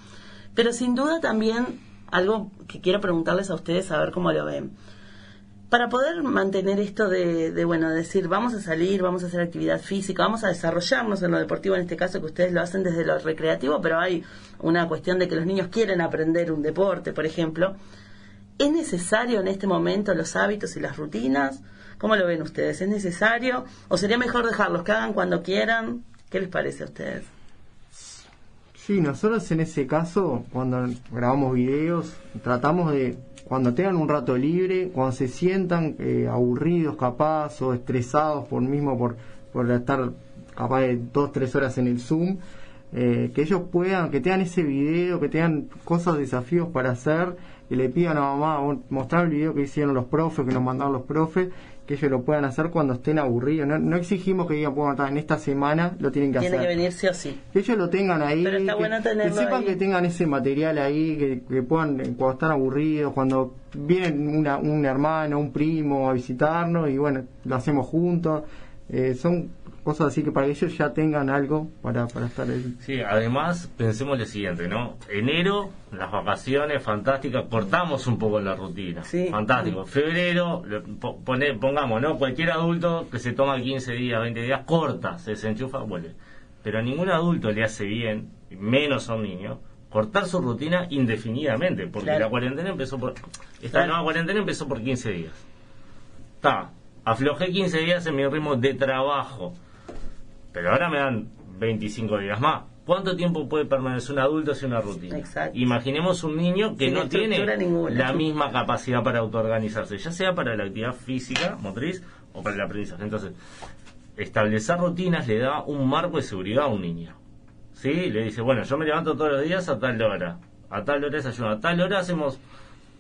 Pero sin duda también algo que quiero preguntarles a ustedes a ver cómo lo ven para poder mantener esto de, bueno, decir, vamos a salir, vamos a hacer actividad física, vamos a desarrollarnos en lo deportivo, en este caso que ustedes lo hacen desde lo recreativo, pero hay una cuestión de que los niños quieren aprender un deporte, por ejemplo. ¿Es necesario en este momento los hábitos y las rutinas? ¿Cómo lo ven ustedes? ¿Es necesario? ¿O sería mejor dejarlos que hagan cuando quieran? ¿Qué les parece a ustedes? Sí, nosotros en ese caso, cuando grabamos videos, tratamos de cuando tengan un rato libre, cuando se sientan eh, aburridos capaz o estresados por mismo por, por estar capaz de dos, tres horas en el Zoom, eh, que ellos puedan, que tengan ese video, que tengan cosas, desafíos para hacer, que le pidan a mamá mostrar el video que hicieron los profes, que nos mandaron los profes, que ellos lo puedan hacer cuando estén aburridos. No, exigimos que digan, bueno, en esta semana lo tienen que hacer. Tiene que venir sí o sí. Que ellos lo tengan ahí. Pero está que, bueno que sepan que tengan ese material ahí, que, puedan, cuando están aburridos, cuando viene una, un hermano, un primo a visitarnos y bueno, lo hacemos juntos. Eh, son cosas así que para que ellos ya tengan algo para, para estar ahí. Sí, además pensemos lo siguiente, ¿no? Enero, las vacaciones, fantásticas, cortamos un poco la rutina. Sí. Fantástico. Febrero, pone, pongamos, ¿no? Cualquier adulto que se toma 15 días, 20 días, corta, se desenchufa, vuelve. Pero a ningún adulto le hace bien, menos a un niño, cortar su rutina indefinidamente, porque la cuarentena empezó por... Esta nueva cuarentena empezó por 15 días. Está, aflojé 15 días en mi ritmo de trabajo pero ahora me dan 25 días más. ¿Cuánto tiempo puede permanecer un adulto sin una rutina? Exacto. Imaginemos un niño que no tiene la misma capacidad para autoorganizarse, ya sea para la actividad física, motriz, o para el aprendizaje. Entonces, establecer rutinas le da un marco de seguridad a un niño. ¿Sí? Le dice, bueno, yo me levanto todos los días a tal hora, a tal hora desayuno, a tal hora hacemos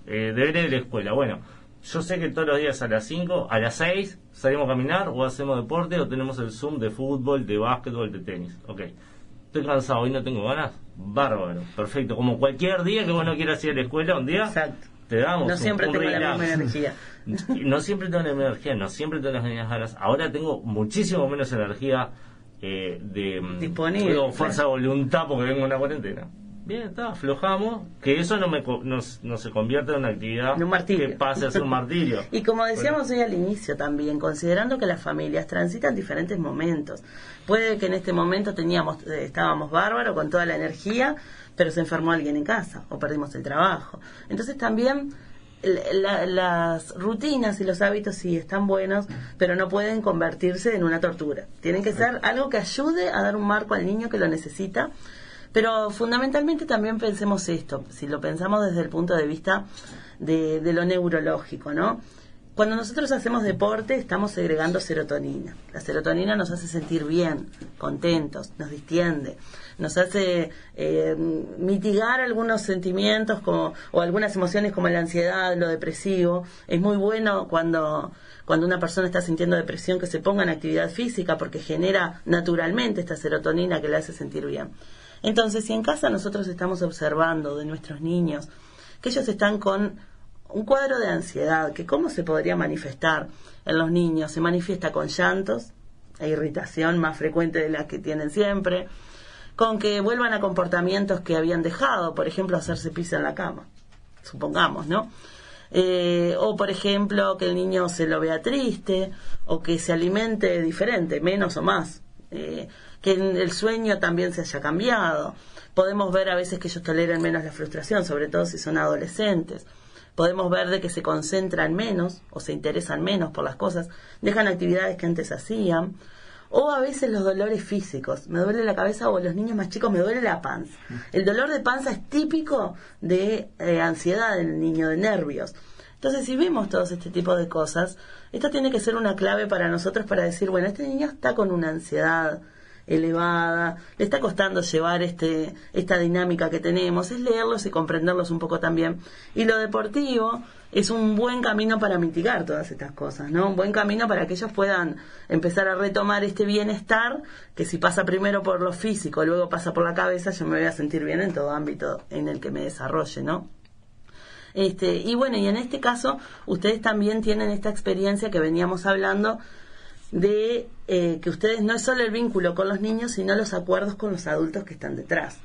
eh, deberes de la escuela. Bueno, yo sé que todos los días a las 5, a las 6 salimos a caminar o hacemos deporte o tenemos el Zoom de fútbol, de básquetbol, de tenis. Ok. Estoy cansado y no tengo ganas. Bárbaro. Perfecto. Como cualquier día que vos no quieras ir a la escuela, un día te damos No siempre tengo la misma energía. no siempre tengo la misma energía, no siempre tengo las mismas ganas. Ahora tengo muchísimo menos energía eh, de Disponible, fuerza de voluntad porque vengo en una cuarentena. Bien, está, aflojamos, que eso no, me, no, se convierta en una actividad que pase a ser un martirio. y como decíamos hoy al inicio también, considerando que las familias transitan diferentes momentos. Puede que en este momento teníamos, eh, estábamos bárbaros con toda la energía, pero se enfermó alguien en casa o perdimos el trabajo. Entonces también las rutinas y los hábitos sí están buenos, pero no pueden convertirse en una tortura. Tienen que ser algo que ayude a dar un marco al niño que lo necesita pero fundamentalmente también pensemos esto, si lo pensamos desde el punto de vista de, lo neurológico, ¿no? Cuando nosotros hacemos deporte estamos segregando serotonina. La serotonina nos hace sentir bien, contentos, nos distiende, nos hace eh, mitigar algunos sentimientos como, o algunas emociones como la ansiedad, lo depresivo. Es muy bueno cuando, cuando una persona está sintiendo depresión que se ponga en actividad física porque genera naturalmente esta serotonina que le hace sentir bien. Entonces, si en casa nosotros estamos observando de nuestros niños que ellos están con un cuadro de ansiedad, que cómo se podría manifestar en los niños, se manifiesta con llantos e irritación más frecuente de la que tienen siempre, con que vuelvan a comportamientos que habían dejado, por ejemplo, hacerse pis en la cama, supongamos, ¿no? Eh, o por ejemplo que el niño se lo vea triste o que se alimente diferente, menos o más. Eh, que el sueño también se haya cambiado. Podemos ver a veces que ellos toleran menos la frustración, sobre todo si son adolescentes. Podemos ver de que se concentran menos o se interesan menos por las cosas, dejan actividades que antes hacían. O a veces los dolores físicos. Me duele la cabeza o los niños más chicos me duele la panza. El dolor de panza es típico de eh, ansiedad en el niño, de nervios. Entonces, si vemos todos este tipo de cosas, esto tiene que ser una clave para nosotros para decir, bueno, este niño está con una ansiedad, elevada, le está costando llevar este, esta dinámica que tenemos, es leerlos y comprenderlos un poco también. Y lo deportivo es un buen camino para mitigar todas estas cosas, ¿no? Un buen camino para que ellos puedan empezar a retomar este bienestar, que si pasa primero por lo físico, luego pasa por la cabeza, yo me voy a sentir bien en todo ámbito en el que me desarrolle, ¿no? Este, y bueno, y en este caso, ustedes también tienen esta experiencia que veníamos hablando de eh, que ustedes no es solo el vínculo con los niños, sino los acuerdos con los adultos que están detrás.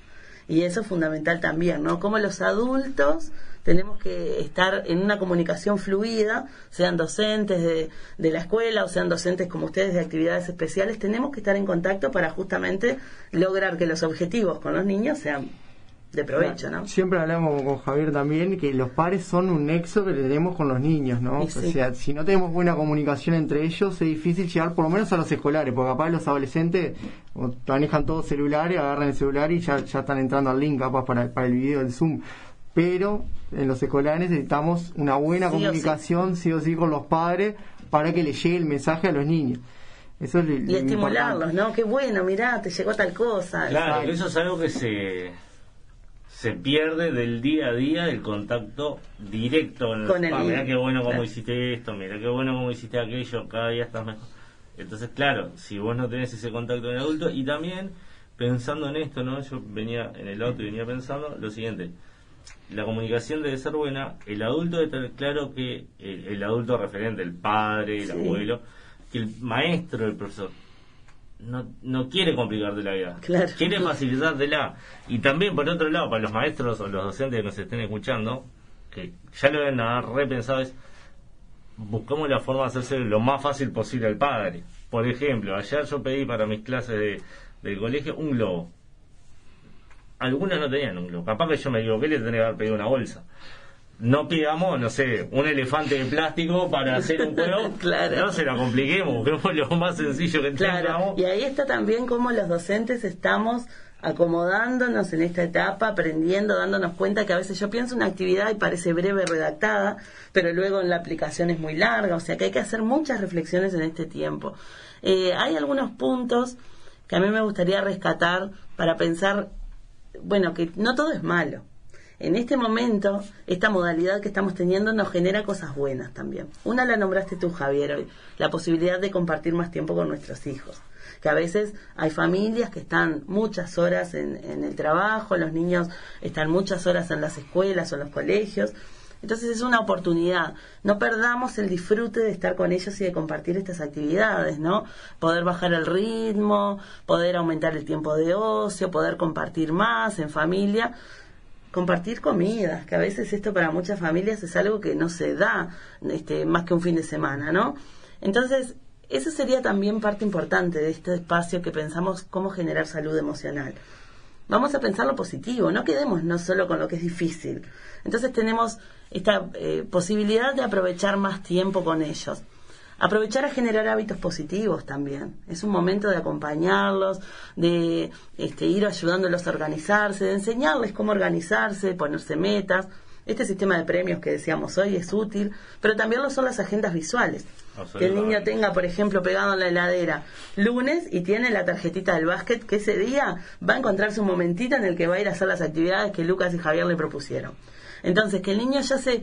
Y eso es fundamental también, ¿no? Como los adultos tenemos que estar en una comunicación fluida, sean docentes de, de, la escuela o sean docentes como ustedes de actividades especiales, tenemos que estar en contacto para justamente lograr que los objetivos con los niños sean de provecho, ¿no? Siempre hablamos con Javier también que los padres son un nexo que tenemos con los niños, ¿no? O sea, si no tenemos buena comunicación entre ellos, es difícil llegar por lo menos a los escolares, porque capaz los adolescentes manejan todos celulares, agarran el celular y ya, ya están entrando al link capaz para, para el video del Zoom. Pero en los escolares necesitamos una buena comunicación, sí. o sí, con los padres, para que les llegue el mensaje a los niños. Eso y estimularlos, ¿no? Qué bueno, mirá, te llegó tal cosa. Claro, eso es algo que se se pierde del día a día el contacto directo con el ah, Mirá qué bueno cómo hiciste esto, mira qué bueno cómo hiciste aquello, cada día estás mejor. Entonces, claro, si vos no tenés ese contacto con el adulto, y también pensando en esto, ¿no? Yo venía en el auto y venía pensando lo siguiente. La comunicación debe ser buena, el adulto debe tener claro que el, adulto referente, el padre, el abuelo, que el maestro, el profesor, no, no quiere complicarte la vida, quiere facilitártela. Y también, por otro lado, para los maestros o los docentes que nos estén escuchando, que ya lo deben haber repensado, es buscamos la forma de hacerse lo más fácil posible al padre. Por ejemplo, ayer yo pedí para mis clases de, del colegio un globo. Algunas no tenían un globo. Capaz que yo me equivoqué y le tendría que haber pedido una bolsa no pidamos, no sé, un elefante de plástico para hacer un juego. claro. No se la compliquemos, busquemos lo más sencillo que claro. Y ahí está también cómo los docentes estamos acomodándonos en esta etapa, aprendiendo, dándonos cuenta que a veces yo pienso una actividad y parece breve redactada, pero luego en la aplicación es muy larga, o sea que hay que hacer muchas reflexiones en este tiempo. Eh, hay algunos puntos que a mí me gustaría rescatar para pensar, bueno, que no todo es malo en este momento, esta modalidad que estamos teniendo nos genera cosas buenas también. Una la nombraste tú, Javier, hoy, la posibilidad de compartir más tiempo con nuestros hijos. Que a veces hay familias que están muchas horas en, en el trabajo, los niños están muchas horas en las escuelas o en los colegios. Entonces es una oportunidad. No perdamos el disfrute de estar con ellos y de compartir estas actividades, ¿no? Poder bajar el ritmo, poder aumentar el tiempo de ocio, poder compartir más en familia compartir comidas, que a veces esto para muchas familias es algo que no se da este, más que un fin de semana, ¿no? Entonces, eso sería también parte importante de este espacio que pensamos cómo generar salud emocional. Vamos a pensar lo positivo, no quedemos no solo con lo que es difícil. Entonces tenemos esta eh, posibilidad de aprovechar más tiempo con ellos. Aprovechar a generar hábitos positivos también. Es un momento de acompañarlos, de este, ir ayudándolos a organizarse, de enseñarles cómo organizarse, ponerse metas. Este sistema de premios que decíamos hoy es útil, pero también lo son las agendas visuales. Que el niño tenga, por ejemplo, pegado en la heladera lunes y tiene la tarjetita del básquet, que ese día va a encontrarse un momentito en el que va a ir a hacer las actividades que Lucas y Javier le propusieron. Entonces, que el niño ya se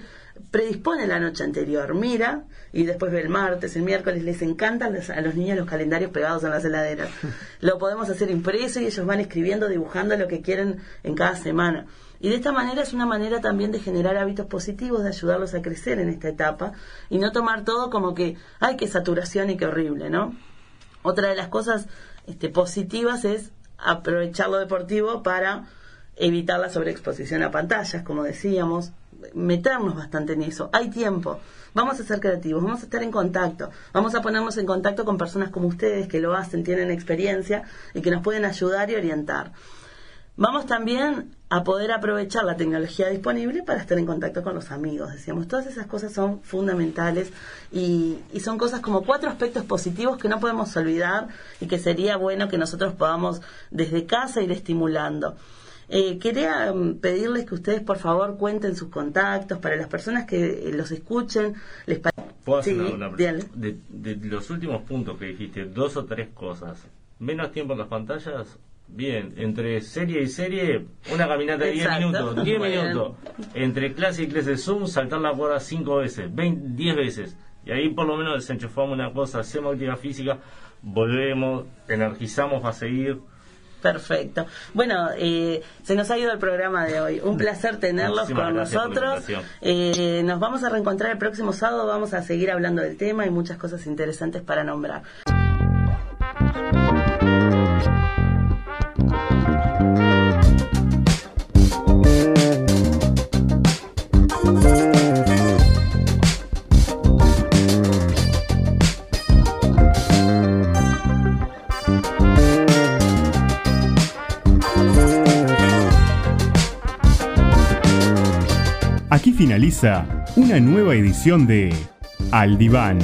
predispone la noche anterior, mira y después ve el martes, el miércoles, les encantan a los niños los calendarios pegados en las heladeras. Lo podemos hacer impreso y ellos van escribiendo, dibujando lo que quieren en cada semana. Y de esta manera es una manera también de generar hábitos positivos, de ayudarlos a crecer en esta etapa y no tomar todo como que, ay, qué saturación y qué horrible, ¿no? Otra de las cosas este, positivas es aprovechar lo deportivo para evitar la sobreexposición a pantallas, como decíamos, meternos bastante en eso. Hay tiempo. Vamos a ser creativos, vamos a estar en contacto, vamos a ponernos en contacto con personas como ustedes que lo hacen, tienen experiencia y que nos pueden ayudar y orientar. Vamos también a poder aprovechar la tecnología disponible para estar en contacto con los amigos. Decíamos, todas esas cosas son fundamentales y, y, son cosas como cuatro aspectos positivos que no podemos olvidar y que sería bueno que nosotros podamos desde casa ir estimulando. Eh, quería mm, pedirles que ustedes, por favor, cuenten sus contactos para las personas que eh, los escuchen. Les ¿Puedo hacer una, de, de, los últimos puntos que dijiste, dos o tres cosas. Menos tiempo en las pantallas. Bien, entre serie y serie, una caminata de 10 minutos. 10 minutos. Entre clase y clase Zoom, saltar la cuerda 5 veces, 10 veces. Y ahí por lo menos desenchufamos una cosa, hacemos actividad física, volvemos, energizamos a seguir Perfecto. Bueno, eh, se nos ha ido el programa de hoy. Un placer tenerlos con nosotros. Eh, nos vamos a reencontrar el próximo sábado. Vamos a seguir hablando del tema y muchas cosas interesantes para nombrar. Finaliza una nueva edición de Al Diván,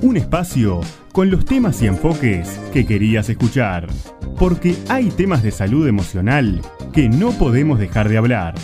un espacio con los temas y enfoques que querías escuchar, porque hay temas de salud emocional que no podemos dejar de hablar.